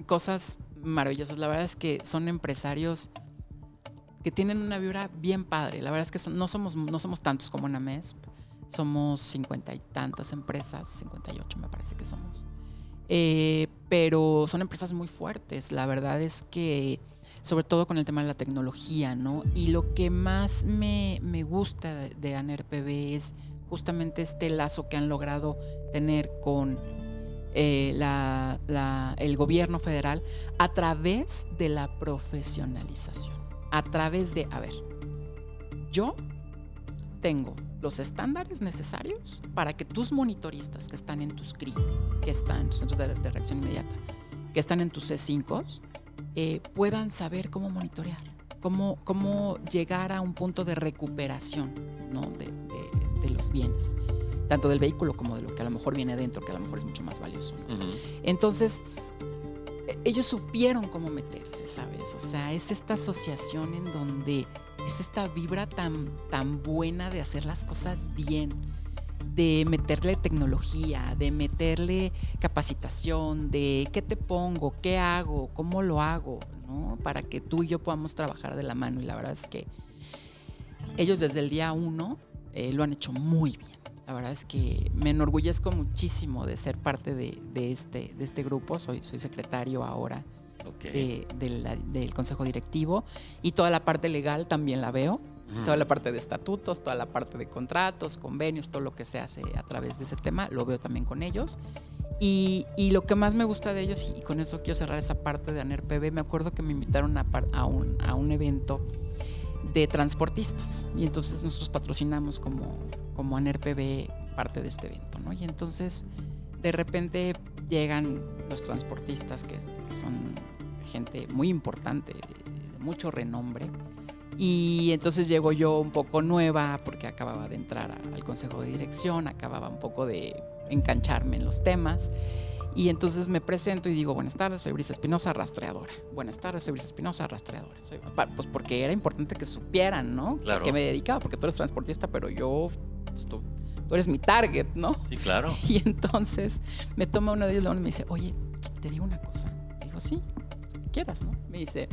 cosas maravillosas. La verdad es que son empresarios que tienen una vibra bien padre. La verdad es que no, somos, no somos tantos como en AMESP. Somos cincuenta y tantas empresas, 58 me parece que somos. Eh, pero son empresas muy fuertes. La verdad es que, sobre todo con el tema de la tecnología, ¿no? Y lo que más me, me gusta de, de ANERPB es justamente este lazo que han logrado tener con eh, el gobierno federal a través de la profesionalización. A través de, a ver, yo tengo los estándares necesarios para que tus monitoristas que están en tus CRI, que están en tus centros de, reacción inmediata, que están en tus C5, eh, puedan saber cómo monitorear, cómo, cómo llegar a un punto de recuperación ¿no? de- de los bienes. Tanto del vehículo como de lo que a lo mejor viene dentro, que a lo mejor es mucho más valioso. Entonces, e- ellos supieron cómo meterse, ¿sabes? O sea, es esta asociación en donde es esta vibra tan, tan buena de hacer las cosas bien, de meterle tecnología, de meterle capacitación, de qué te pongo, qué hago, cómo lo hago, ¿no? Para que tú y yo podamos trabajar de la mano. Y la verdad es que ellos desde el día uno eh, lo han hecho muy bien. La verdad es que me enorgullezco muchísimo de ser parte de, de este, de este grupo. Soy, soy secretario ahora de- la- del consejo directivo y toda la parte legal también la veo. Toda la parte de estatutos, toda la parte de contratos, convenios, todo lo que se hace a través de ese tema, lo veo también con ellos. Y, y lo que más me gusta de ellos, y con eso quiero cerrar esa parte de ANER PB, me acuerdo que me invitaron a, a un, a un evento de transportistas. Y entonces nosotros patrocinamos como, como ANER PB parte de este evento. Y entonces de repente llegan los transportistas, que son gente muy importante, de, mucho renombre. Y entonces llego yo un poco nueva porque acababa de entrar al consejo de dirección, acababa un poco de engancharme en los temas. Y entonces me presento y digo, buenas tardes, soy Brisa Espinosa, rastreadora. Buenas tardes, soy Brisa Espinosa, rastreadora. Soy- pues porque era importante que supieran, ¿no? Claro. A qué me dedicaba, porque tú eres transportista, pero yo, pues, tú, tú eres mi target, ¿no? Sí, claro. Y entonces me toma uno de ellos y me dice, oye, te digo una cosa. Digo, sí, quieras, ¿no? Me dice,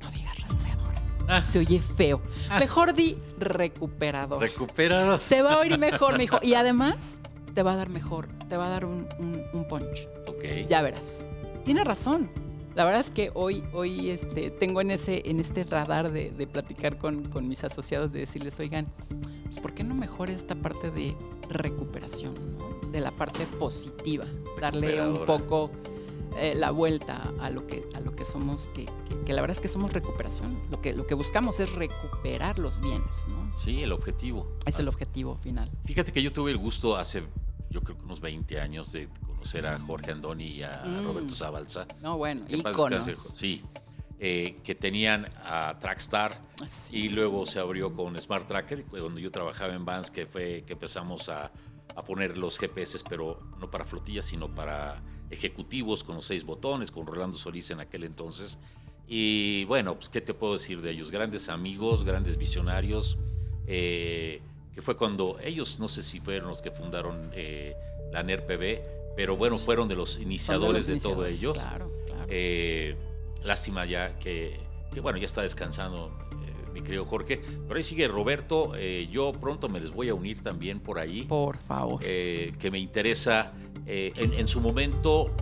no digas rastreadora. Ah. Se oye feo. Mejor di recuperador. Recuperado. Se va a oír mejor, me dijo. Y además, te va a dar mejor, te va a dar un, un- un punch. Ok. Ya verás. Tiene razón. La verdad es que hoy, hoy este, tengo en, ese, en este radar de, de platicar con, con mis asociados, de decirles, oigan, pues ¿por qué no mejor esta parte de recuperación, ¿no? de la parte positiva? Darle un poco eh, la vuelta a lo que, a lo que somos, que, que- que la verdad es que somos recuperación. Lo que, lo que buscamos es recuperar los bienes, ¿no? Sí, el objetivo. Es el objetivo final. Fíjate que yo tuve el gusto hace, yo creo que unos 20 años de conocer a Jorge Andoni y a Mm. Roberto Zabalza. No, bueno, Que íconos. Sí. eh, que tenían a Trackstar Sí. y luego se abrió con Smart Tracker, cuando yo trabajaba en Vans, que fue que empezamos a, a poner los GPS, pero no para flotillas, sino para ejecutivos con los seis botones, con Rolando Solís en aquel entonces. Y bueno, pues, ¿qué te puedo decir de ellos? Grandes amigos, grandes visionarios, eh, que fue cuando ellos, no sé si fueron los que fundaron eh, la NERPB, pero bueno, fueron de los iniciadores de, los todo iniciadores, ellos. Claro, claro. Eh, lástima ya que, que, bueno, ya está descansando eh, mi querido Jorge. Pero ahí sigue Roberto. eh, yo pronto me les voy a unir también por ahí. Por favor. eh, que me interesa. eh, en, en su momento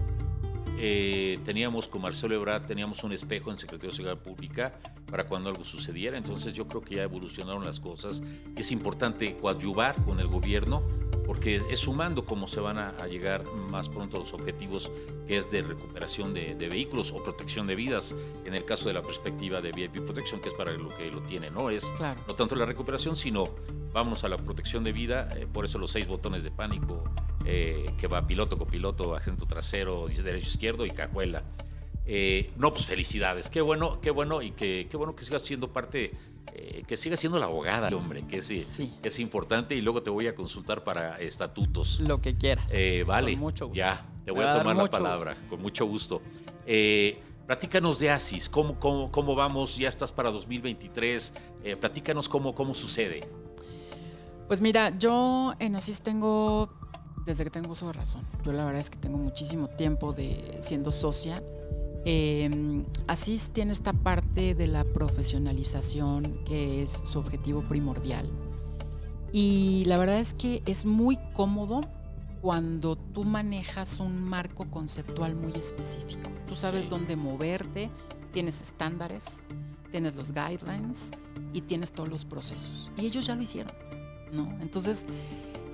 teníamos con Marcelo Ebrard, teníamos un espejo en Secretaría de Seguridad Pública para cuando algo sucediera. Entonces yo creo que ya evolucionaron las cosas. Es importante coadyuvar con el gobierno porque es sumando cómo se van a, a llegar más pronto a los objetivos que es de recuperación de, de vehículos o protección de vidas, en el caso de la perspectiva de VIP Protection, que es para lo que lo tiene, ¿no? Es Claro. no tanto la recuperación, sino vamos a la protección de vida, eh, por eso los seis botones de pánico, eh, que va piloto, copiloto, agente trasero, derecho, izquierdo y cajuela. Eh, no, pues felicidades, qué bueno, qué bueno y que, qué bueno que sigas siendo parte, eh, que sigas siendo la abogada, hombre, que es, Sí. que es importante y luego te voy a consultar para estatutos. Lo que quieras. Eh, vale, Con mucho gusto. ya, te voy a tomar la palabra, gusto. con mucho gusto. Platícanos de ASIS, ¿cómo, cómo, cómo vamos? Ya estás para 2023, eh, platícanos cómo, cómo sucede. Pues mira, yo en Asís tengo, desde que tengo uso de razón, yo la verdad es que tengo muchísimo tiempo de siendo socia. Eh, Asís tiene esta parte de la profesionalización que es su objetivo primordial. Y la verdad es que es muy cómodo cuando tú manejas un marco conceptual muy específico. Tú sabes dónde moverte, tienes estándares, tienes los guidelines y tienes todos los procesos. Y ellos ya lo hicieron, ¿no? Entonces,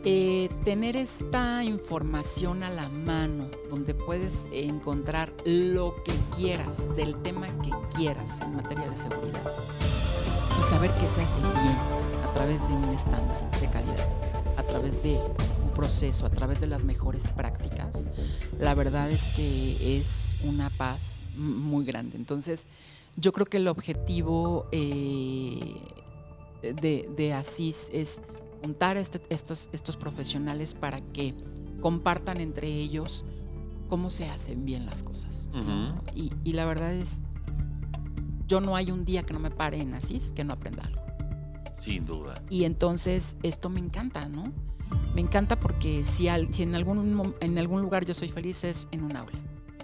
eh, tener esta información a la mano, donde puedes encontrar lo que quieras del tema que quieras en materia de seguridad y saber que se hace bien a través de un estándar de calidad, a través de un proceso, a través de las mejores prácticas, la verdad es que es una paz muy grande. Entonces, yo creo que el objetivo eh, de, de Asís es juntar a este- estos, estos profesionales para que compartan entre ellos cómo se hacen bien las cosas. ¿no? Ujú. y, y la verdad es, yo no hay un día que no me pare en Asís que no aprenda algo. Sin duda. Y entonces esto me encanta, ¿no? Me encanta porque si, al- si en, algún, en algún lugar yo soy feliz es en un aula.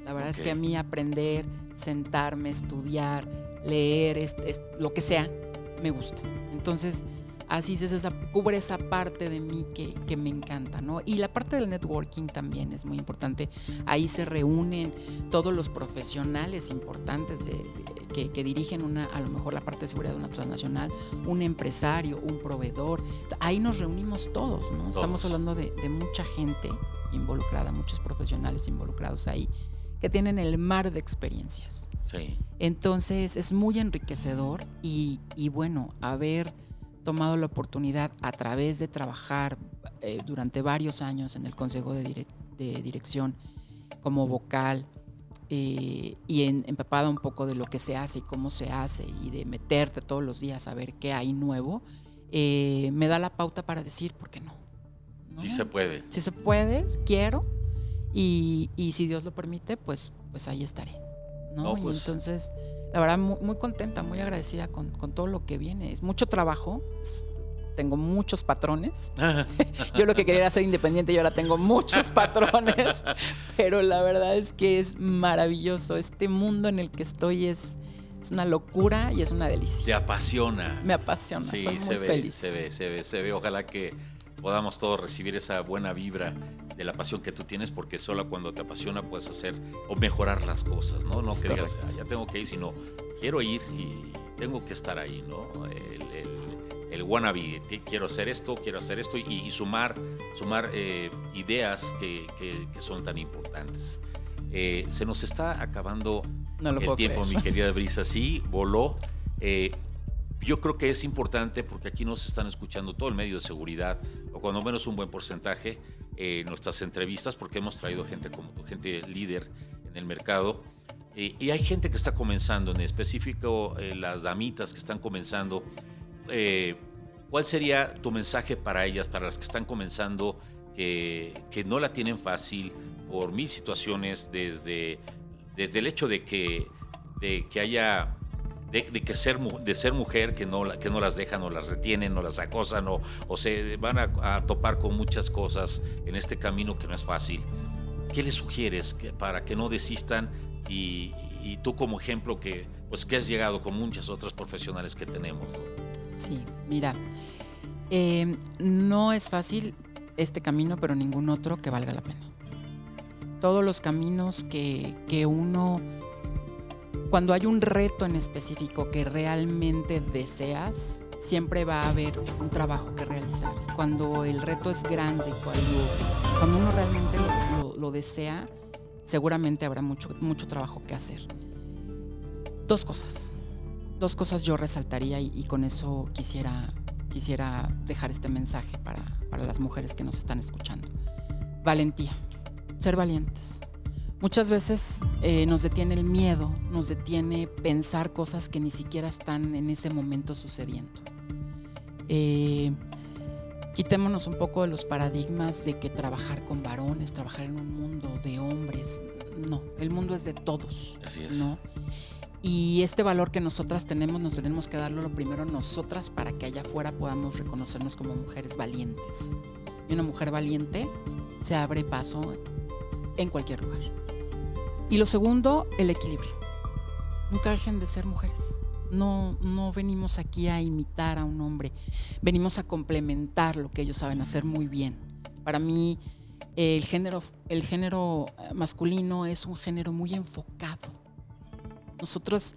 La verdad es que a mí aprender, sentarme, estudiar, leer, es, es- lo que sea, me gusta. Entonces, así es esa, cubre esa parte de mí que, que me encanta, ¿no? Y la parte del networking también es muy importante. Ahí se reúnen todos los profesionales importantes de- de- que, que dirigen una, a lo mejor la parte de seguridad de una transnacional, un empresario, un proveedor. Ahí nos reunimos todos, ¿no? Estamos hablando de, de mucha gente involucrada, muchos profesionales involucrados ahí, que tienen el mar de experiencias. Sí. Entonces es muy enriquecedor y, y bueno, haber tomado la oportunidad a través de trabajar eh, durante varios años en el Consejo de, Direc- de Dirección como vocal eh, y en- empapada un poco de lo que se hace y cómo se hace y de meterte todos los días a ver qué hay nuevo, eh, me da la pauta para decir, ¿por qué no? ¿No? Sí se puede. Si se puede, quiero. Y, y si Dios lo permite, pues, pues ahí estaré. ¿no? No, Y pues- entonces, la verdad, muy, muy contenta, muy agradecida con, con todo lo que viene. Es mucho trabajo. es- tengo muchos patrones. Yo lo que quería era ser independiente y ahora tengo muchos patrones. Pero la verdad es que es maravilloso. Este mundo en el que estoy es, es una locura y es una delicia. Te apasiona. Me apasiona. Sí, soy muy se ve, feliz. se ve, se ve, se ve. Ojalá que podamos todos recibir esa buena vibra de la pasión que tú tienes, porque solo cuando te apasiona puedes hacer o mejorar las cosas, ¿no? No Es que digas. "Ah, ya tengo que ir, sino quiero ir y tengo que estar ahí, ¿no? El, el, el wannabe, quiero hacer esto, quiero hacer esto y, y sumar, sumar eh, ideas que, que- que son tan importantes. Eh, se nos está acabando No el tiempo, creer. mi querida Brisa, sí, voló. Eh, yo creo que es importante porque aquí nos están escuchando todo el medio de seguridad, o cuando menos un buen porcentaje, eh, nuestras entrevistas, porque hemos traído gente como tu, gente líder en el mercado. Eh, y hay gente que está comenzando, en específico eh, las damitas que están comenzando. ¿Cuál sería tu mensaje para ellas, para las que están comenzando, que no la tienen fácil por mil situaciones, desde, desde el hecho de que, de que haya, de, que ser, de ser mujer, que no, que no las dejan o las retienen o las acosan o, o se van a, topar con muchas cosas en este camino que no es fácil? ¿Qué les sugieres para que no desistan y, tú como ejemplo que, pues, que has llegado con muchas otras profesionales que tenemos? Sí, mira, eh, no es fácil este camino, pero ningún otro que valga la pena. Todos los caminos que, que uno, cuando hay un reto en específico que realmente deseas, siempre va a haber un trabajo que realizar. Cuando el reto es grande, cuando, cuando uno realmente lo, desea, seguramente habrá mucho, mucho trabajo que hacer. Dos cosas dos cosas yo resaltaría y, y con eso quisiera, quisiera dejar este mensaje para, para las mujeres que nos están escuchando. Valentía, ser valientes. Muchas veces eh, nos detiene el miedo, nos detiene pensar cosas que ni siquiera están en ese momento sucediendo. Eh, quitémonos un poco de los paradigmas de que trabajar con varones, trabajar en un mundo de hombres, no, el mundo es de todos. Así es. ¿no? Y este valor que nosotras tenemos, nos tenemos que darlo lo primero nosotras para que allá afuera podamos reconocernos como mujeres valientes. Y una mujer valiente se abre paso en cualquier lugar. Y lo segundo, el equilibrio. Nunca dejen de ser mujeres. No, no venimos aquí a imitar a un hombre, venimos a complementar lo que ellos saben hacer muy bien. Para mí, el género, el género eh, masculino es un género muy enfocado. Nosotros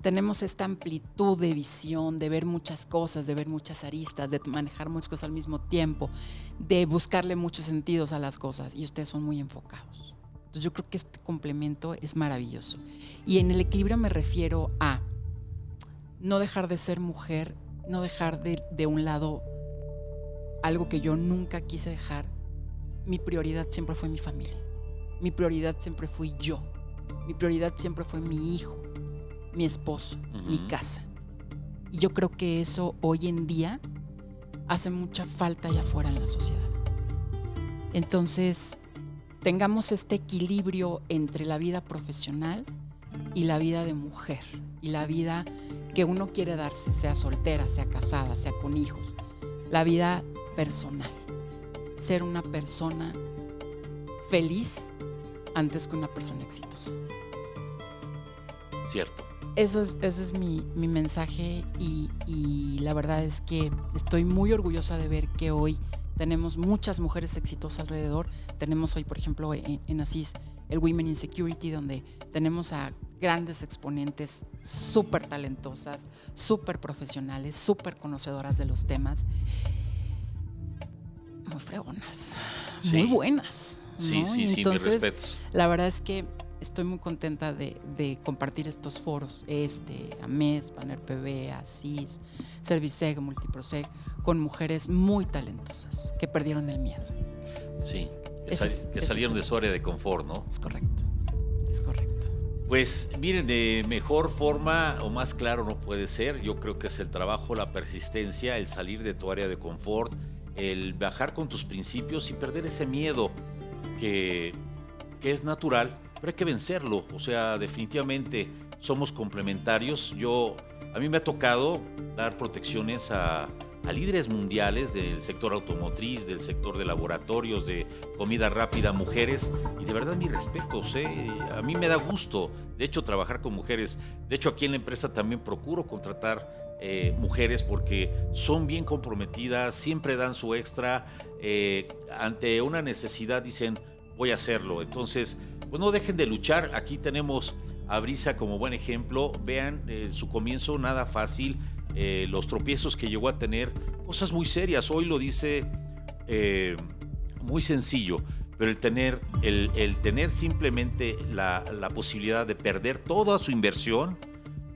tenemos esta amplitud de visión, de ver muchas cosas, de ver muchas aristas, de manejar muchas cosas al mismo tiempo, de buscarle muchos sentidos a las cosas y ustedes son muy enfocados. Entonces yo creo que este complemento es maravilloso. Y en el equilibrio me refiero a no dejar de ser mujer, no dejar de, de un lado algo que yo nunca quise dejar. Mi prioridad siempre fue mi familia. Mi prioridad siempre fui yo. Mi prioridad siempre fue mi hijo, mi esposo, mi casa. Y yo creo que eso hoy en día hace mucha falta allá afuera en la sociedad. Entonces, tengamos este equilibrio entre la vida profesional y la vida de mujer y la vida que uno quiere darse, sea soltera, sea casada, sea con hijos, la vida personal. Ser una persona feliz antes que una persona exitosa. Cierto. Eso es, ese es mi, mi mensaje y, y la verdad es que estoy muy orgullosa de ver que hoy tenemos muchas mujeres exitosas alrededor. Tenemos hoy, por ejemplo, en, en Asís el Women in Security, donde tenemos a grandes exponentes súper talentosas, súper profesionales, súper conocedoras de los temas. Muy fregonas, Sí. muy buenas. Sí, ¿no? sí, sí, mis Entonces, respetos. la verdad es que estoy muy contenta de, de compartir estos foros, este, AMES, Banner PB, ASIS, Serviceg, Multiproseg, con mujeres muy talentosas que perdieron el miedo. Sí. Que, Ese sal- es- que ese salieron de su área de confort, ¿no? Es correcto, es correcto. Pues miren, de mejor forma o más claro no puede ser. Yo creo que es el trabajo, la persistencia, el salir de tu área de confort, el bajar con tus principios y perder ese miedo que, que es natural, pero hay que vencerlo. O sea, definitivamente somos complementarios. Yo, a mí me ha tocado dar protecciones a, líderes mundiales del sector automotriz, del sector de laboratorios, de comida rápida, mujeres, y de verdad mis respetos, ¿eh? a mí me da gusto, de hecho, trabajar con mujeres, de hecho, aquí en la empresa también procuro contratar eh, mujeres porque son bien comprometidas, siempre dan su extra, eh, ante una necesidad dicen, voy a hacerlo, entonces, pues no dejen de luchar, aquí tenemos a Brisa como buen ejemplo, vean eh, su comienzo, nada fácil, eh, los tropiezos que llegó a tener, cosas muy serias. Hoy lo dice eh, muy sencillo, pero el tener, el, tener simplemente la, la posibilidad de perder toda su inversión,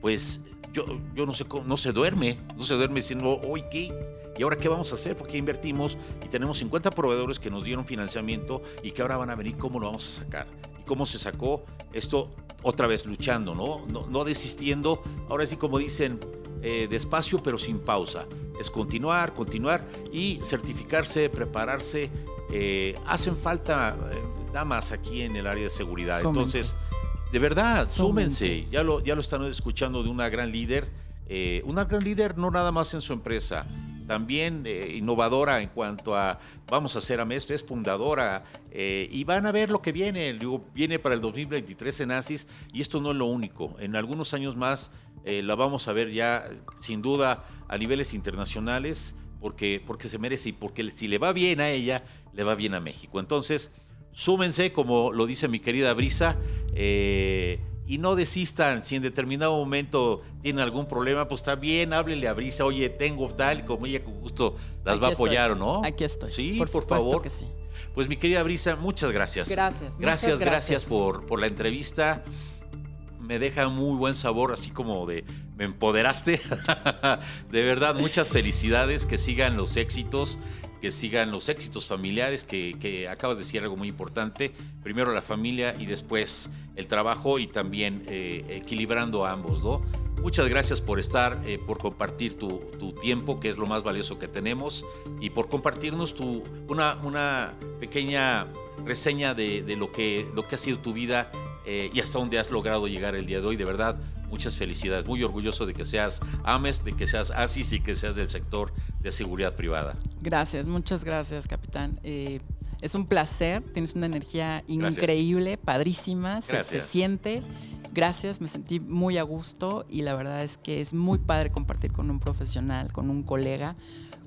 pues yo, yo no sé cómo, no se duerme, no se duerme diciendo, hoy qué, ¿y ahora qué vamos a hacer? Porque invertimos y tenemos 50 proveedores que nos dieron financiamiento y que ahora van a venir, ¿cómo lo vamos a sacar? ¿Y cómo se sacó? Esto otra vez luchando, ¿no? No, no desistiendo, ahora sí como dicen, eh, despacio pero sin pausa. Es continuar, continuar y certificarse, prepararse. Eh, hacen falta eh, damas aquí en el área de seguridad. Súmense. Entonces, de verdad, súmense. Súmense. Ya lo, ya lo están escuchando de una gran líder. eh, una gran líder no nada más en su empresa, también eh, innovadora en cuanto a, vamos a hacer a MES, es fundadora, eh, y van a ver lo que viene, digo, viene para el 2023 en ASIS, y esto no es lo único, en algunos años más eh, la vamos a ver ya, sin duda, a niveles internacionales, porque, porque se merece y porque si le va bien a ella, le va bien a México. Entonces, súmense, como lo dice mi querida Brisa, eh, y no desistan. Si en determinado momento tienen algún problema, pues está bien, háblele a Brisa, oye, tengo tal, y como ella con gusto las Aquí va a estoy, apoyar, ¿o no? Aquí estoy. Sí, por, favor. que sí. Pues mi querida Brisa, muchas gracias. Gracias, muchas Gracias, gracias, gracias. por, por la entrevista. Me deja muy buen sabor, así como de me empoderaste. de verdad, muchas felicidades, que sigan los éxitos, que sigan los éxitos familiares, que, que acabas de decir algo muy importante. Primero la familia y después el trabajo y también eh, equilibrando a ambos, ¿no? Muchas gracias por estar, eh, por compartir tu, tu tiempo, que es lo más valioso que tenemos, y por compartirnos tu, una, una pequeña reseña de, de lo, que, lo que ha sido tu vida eh, y hasta dónde has logrado llegar el día de hoy. De verdad, muchas felicidades. Muy orgulloso de que seas AMES, de que seas ASIS y que seas del sector de seguridad privada. Gracias, muchas gracias, capitán. Eh, es un placer, tienes una energía Gracias. increíble, padrísima, se, se siente. Gracias, me sentí muy a gusto y la verdad es que es muy padre compartir con un profesional, con un colega,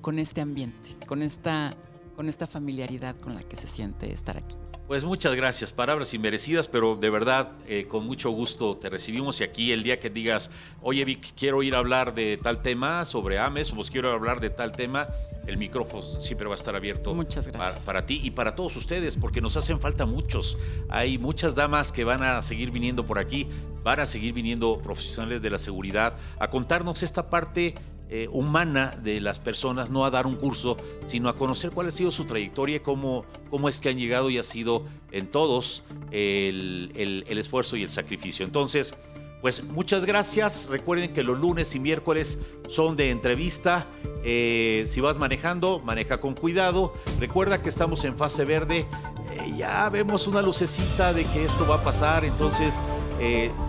con este ambiente, con esta, con esta familiaridad con la que se siente estar aquí. Pues muchas gracias, palabras inmerecidas, pero de verdad eh, con mucho gusto te recibimos y aquí el día que digas, oye Vic, quiero ir a hablar de tal tema sobre AMES, o pues quiero hablar de tal tema, el micrófono siempre va a estar abierto Muchas para, gracias. para ti y para todos ustedes, porque nos hacen falta muchos. Hay muchas damas que van a seguir viniendo por aquí, van a seguir viniendo profesionales de la seguridad a contarnos esta parte eh, humana de las personas, no a dar un curso, sino a conocer cuál ha sido su trayectoria, y cómo, cómo es que han llegado y ha sido en todos el, el- esfuerzo y el sacrificio. Entonces, Pues muchas gracias. Recuerden que los lunes y miércoles son de entrevista. Eh, si vas manejando, maneja con cuidado. Recuerda que estamos en fase verde. Eh, ya vemos una lucecita de que esto va a pasar. Entonces,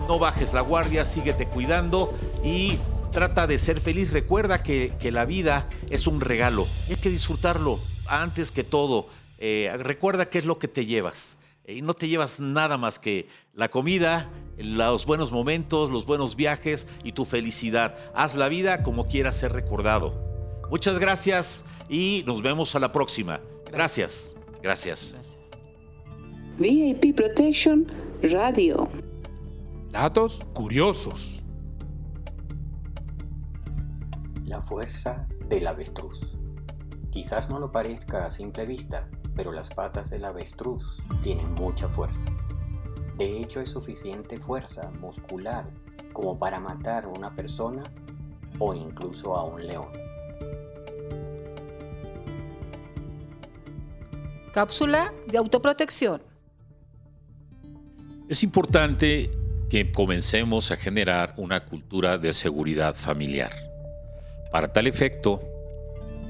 no bajes la guardia, síguete cuidando y trata de ser feliz. Recuerda que, que la vida es un regalo. Hay que disfrutarlo antes que todo. Eh, recuerda qué es lo que te llevas. Y no te llevas nada más que la comida, los buenos momentos, los buenos viajes y tu felicidad. Haz la vida como quieras ser recordado. Muchas gracias y nos vemos a la próxima. Gracias. Gracias. Gracias. VIP Protection Radio. Datos curiosos. La fuerza del avestruz. Quizás no lo parezca a simple vista, pero las patas del avestruz tienen mucha fuerza. De hecho, es suficiente fuerza muscular como para matar a una persona o incluso a un león. Cápsula de autoprotección. Es importante que comencemos a generar una cultura de seguridad familiar. Para tal efecto,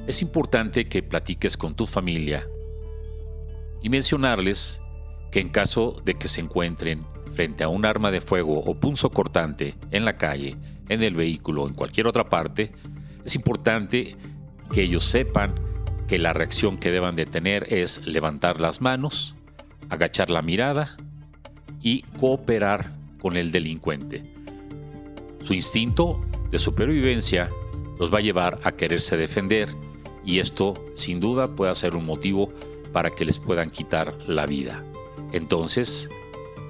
es importante que platiques con tu familia y mencionarles que en caso de que se encuentren frente a un arma de fuego o punzo cortante en la calle, en el vehículo o en cualquier otra parte, es importante que ellos sepan que la reacción que deban de tener es levantar las manos, agachar la mirada y cooperar con el delincuente. Su instinto de supervivencia los va a llevar a quererse defender y esto sin duda puede ser un motivo para que les puedan quitar la vida. Entonces,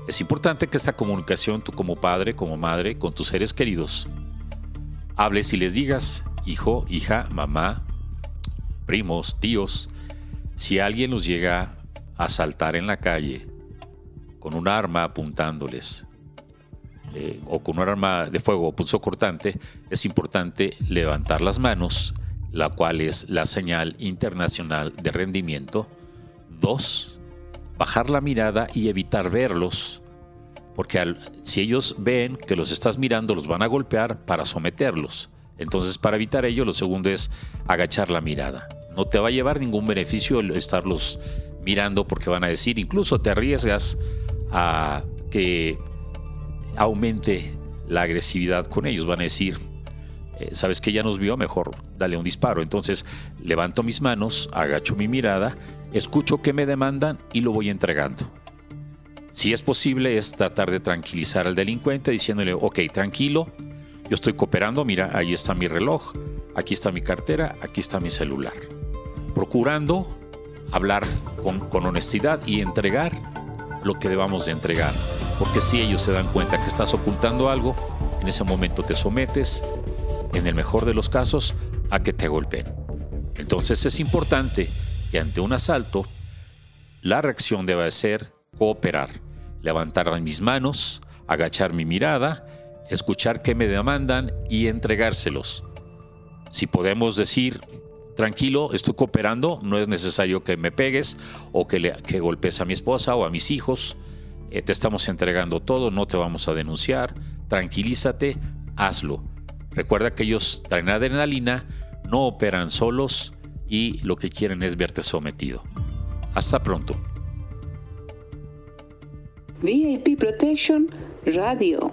es importante que esta comunicación tú como padre, como madre, con tus seres queridos, hables y les digas, hijo, hija, mamá, primos, tíos, si alguien los llega a asaltar en la calle con un arma apuntándoles eh, o con un arma de fuego o punzo cortante, es importante levantar las manos, la cual es la señal internacional de rendimiento. Dos, bajar la mirada y evitar verlos, porque al- si ellos ven que los estás mirando, los van a golpear para someterlos. Entonces, para evitar ello, lo segundo es agachar la mirada. No te va a llevar ningún beneficio el estarlos mirando porque van a decir, incluso te arriesgas a que aumente la agresividad con ellos. Van a decir, eh, sabes que ya nos vio, mejor dale un disparo. Entonces levanto mis manos, agacho mi mirada, escucho que me demandan y lo voy entregando. Si es posible es tratar de tranquilizar al delincuente diciéndole, ok, tranquilo, yo estoy cooperando, mira, ahí está mi reloj, aquí está mi cartera, aquí está mi celular. Procurando hablar con, con honestidad y entregar lo que debamos de entregar. Porque si ellos se dan cuenta que estás ocultando algo, en ese momento te sometes, en el mejor de los casos, a que te golpeen. Entonces es importante que ante un asalto, la reacción debe ser cooperar, levantar mis manos, agachar mi mirada, escuchar qué me demandan y entregárselos. Si podemos decir, tranquilo, estoy cooperando, no es necesario que me pegues o que, le, que golpes a mi esposa o a mis hijos, eh, te estamos entregando todo, no te vamos a denunciar, tranquilízate, hazlo. Recuerda que ellos traen adrenalina, no operan solos y lo que quieren es verte sometido. Hasta pronto. VIP Protection Radio.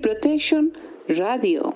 Protection Radio.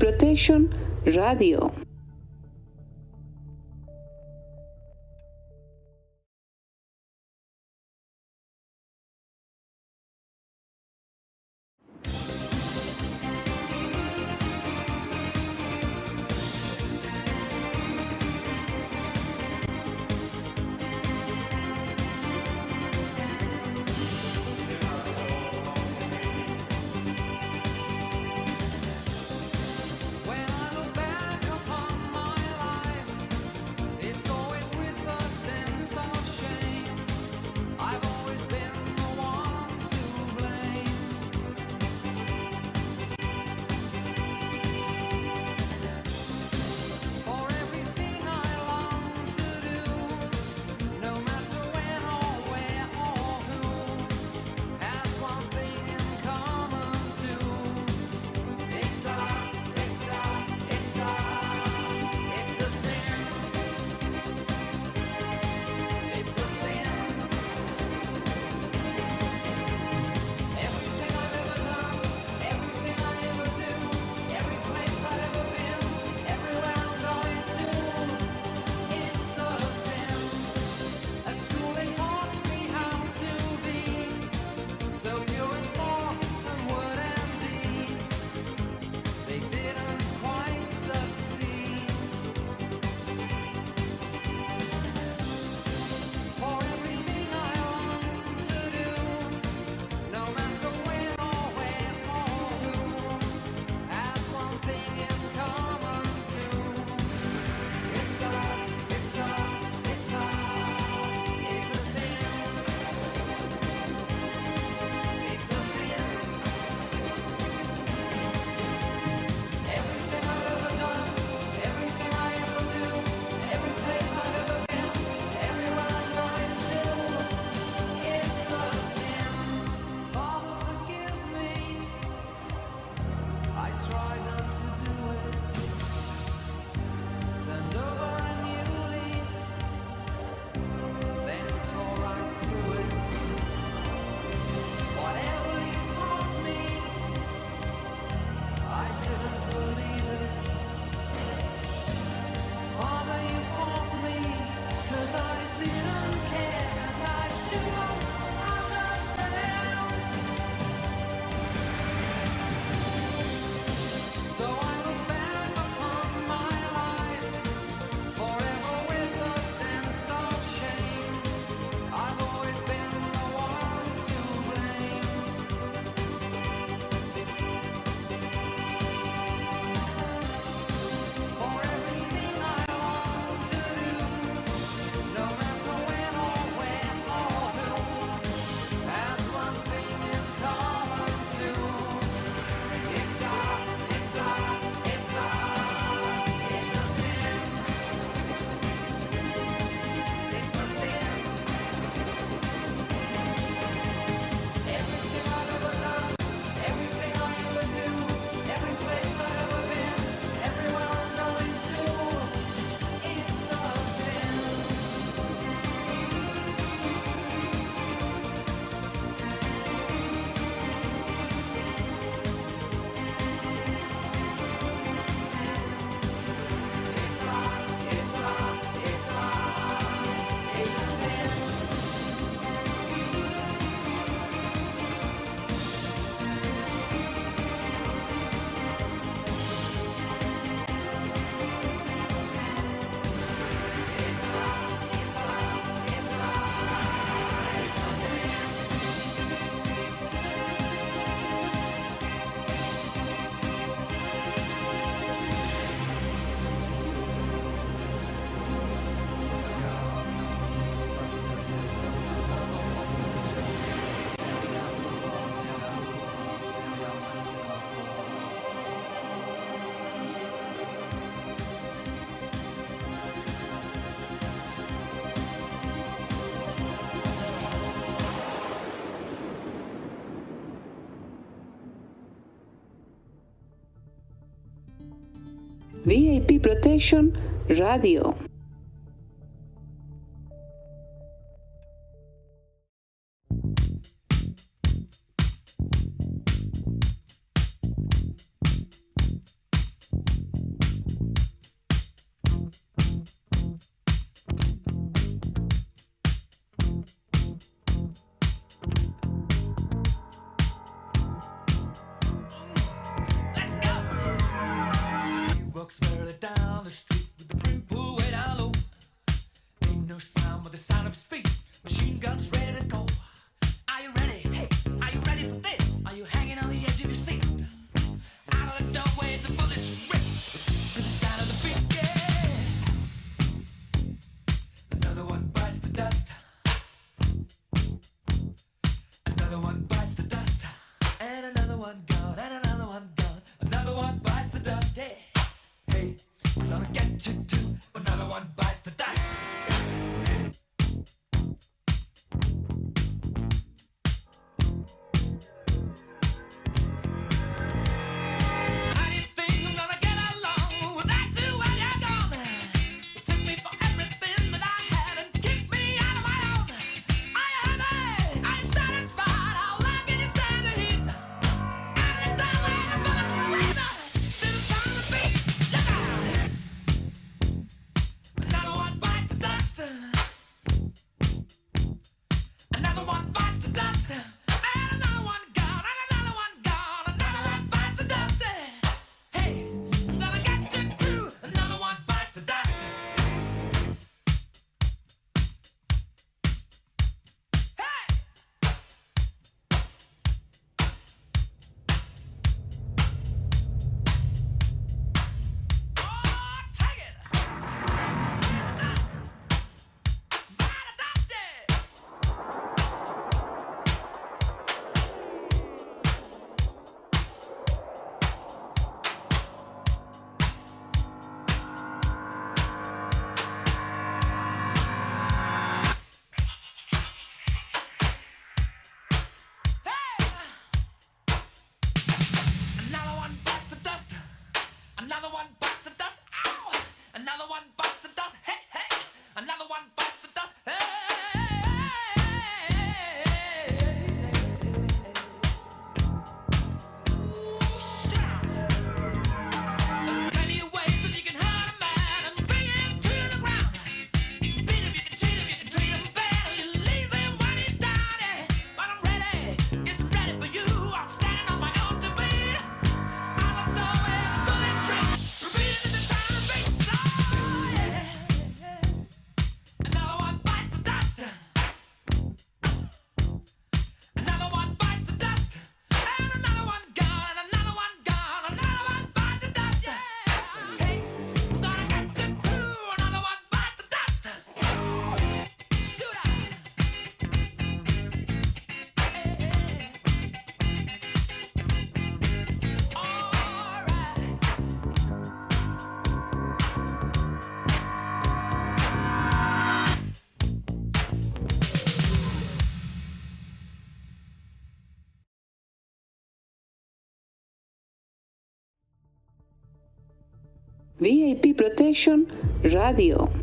Protection Radio. AP Protection Radio. Another one busted us. Ow! Another one. VIP Protection Radio.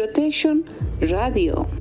Protection Radio.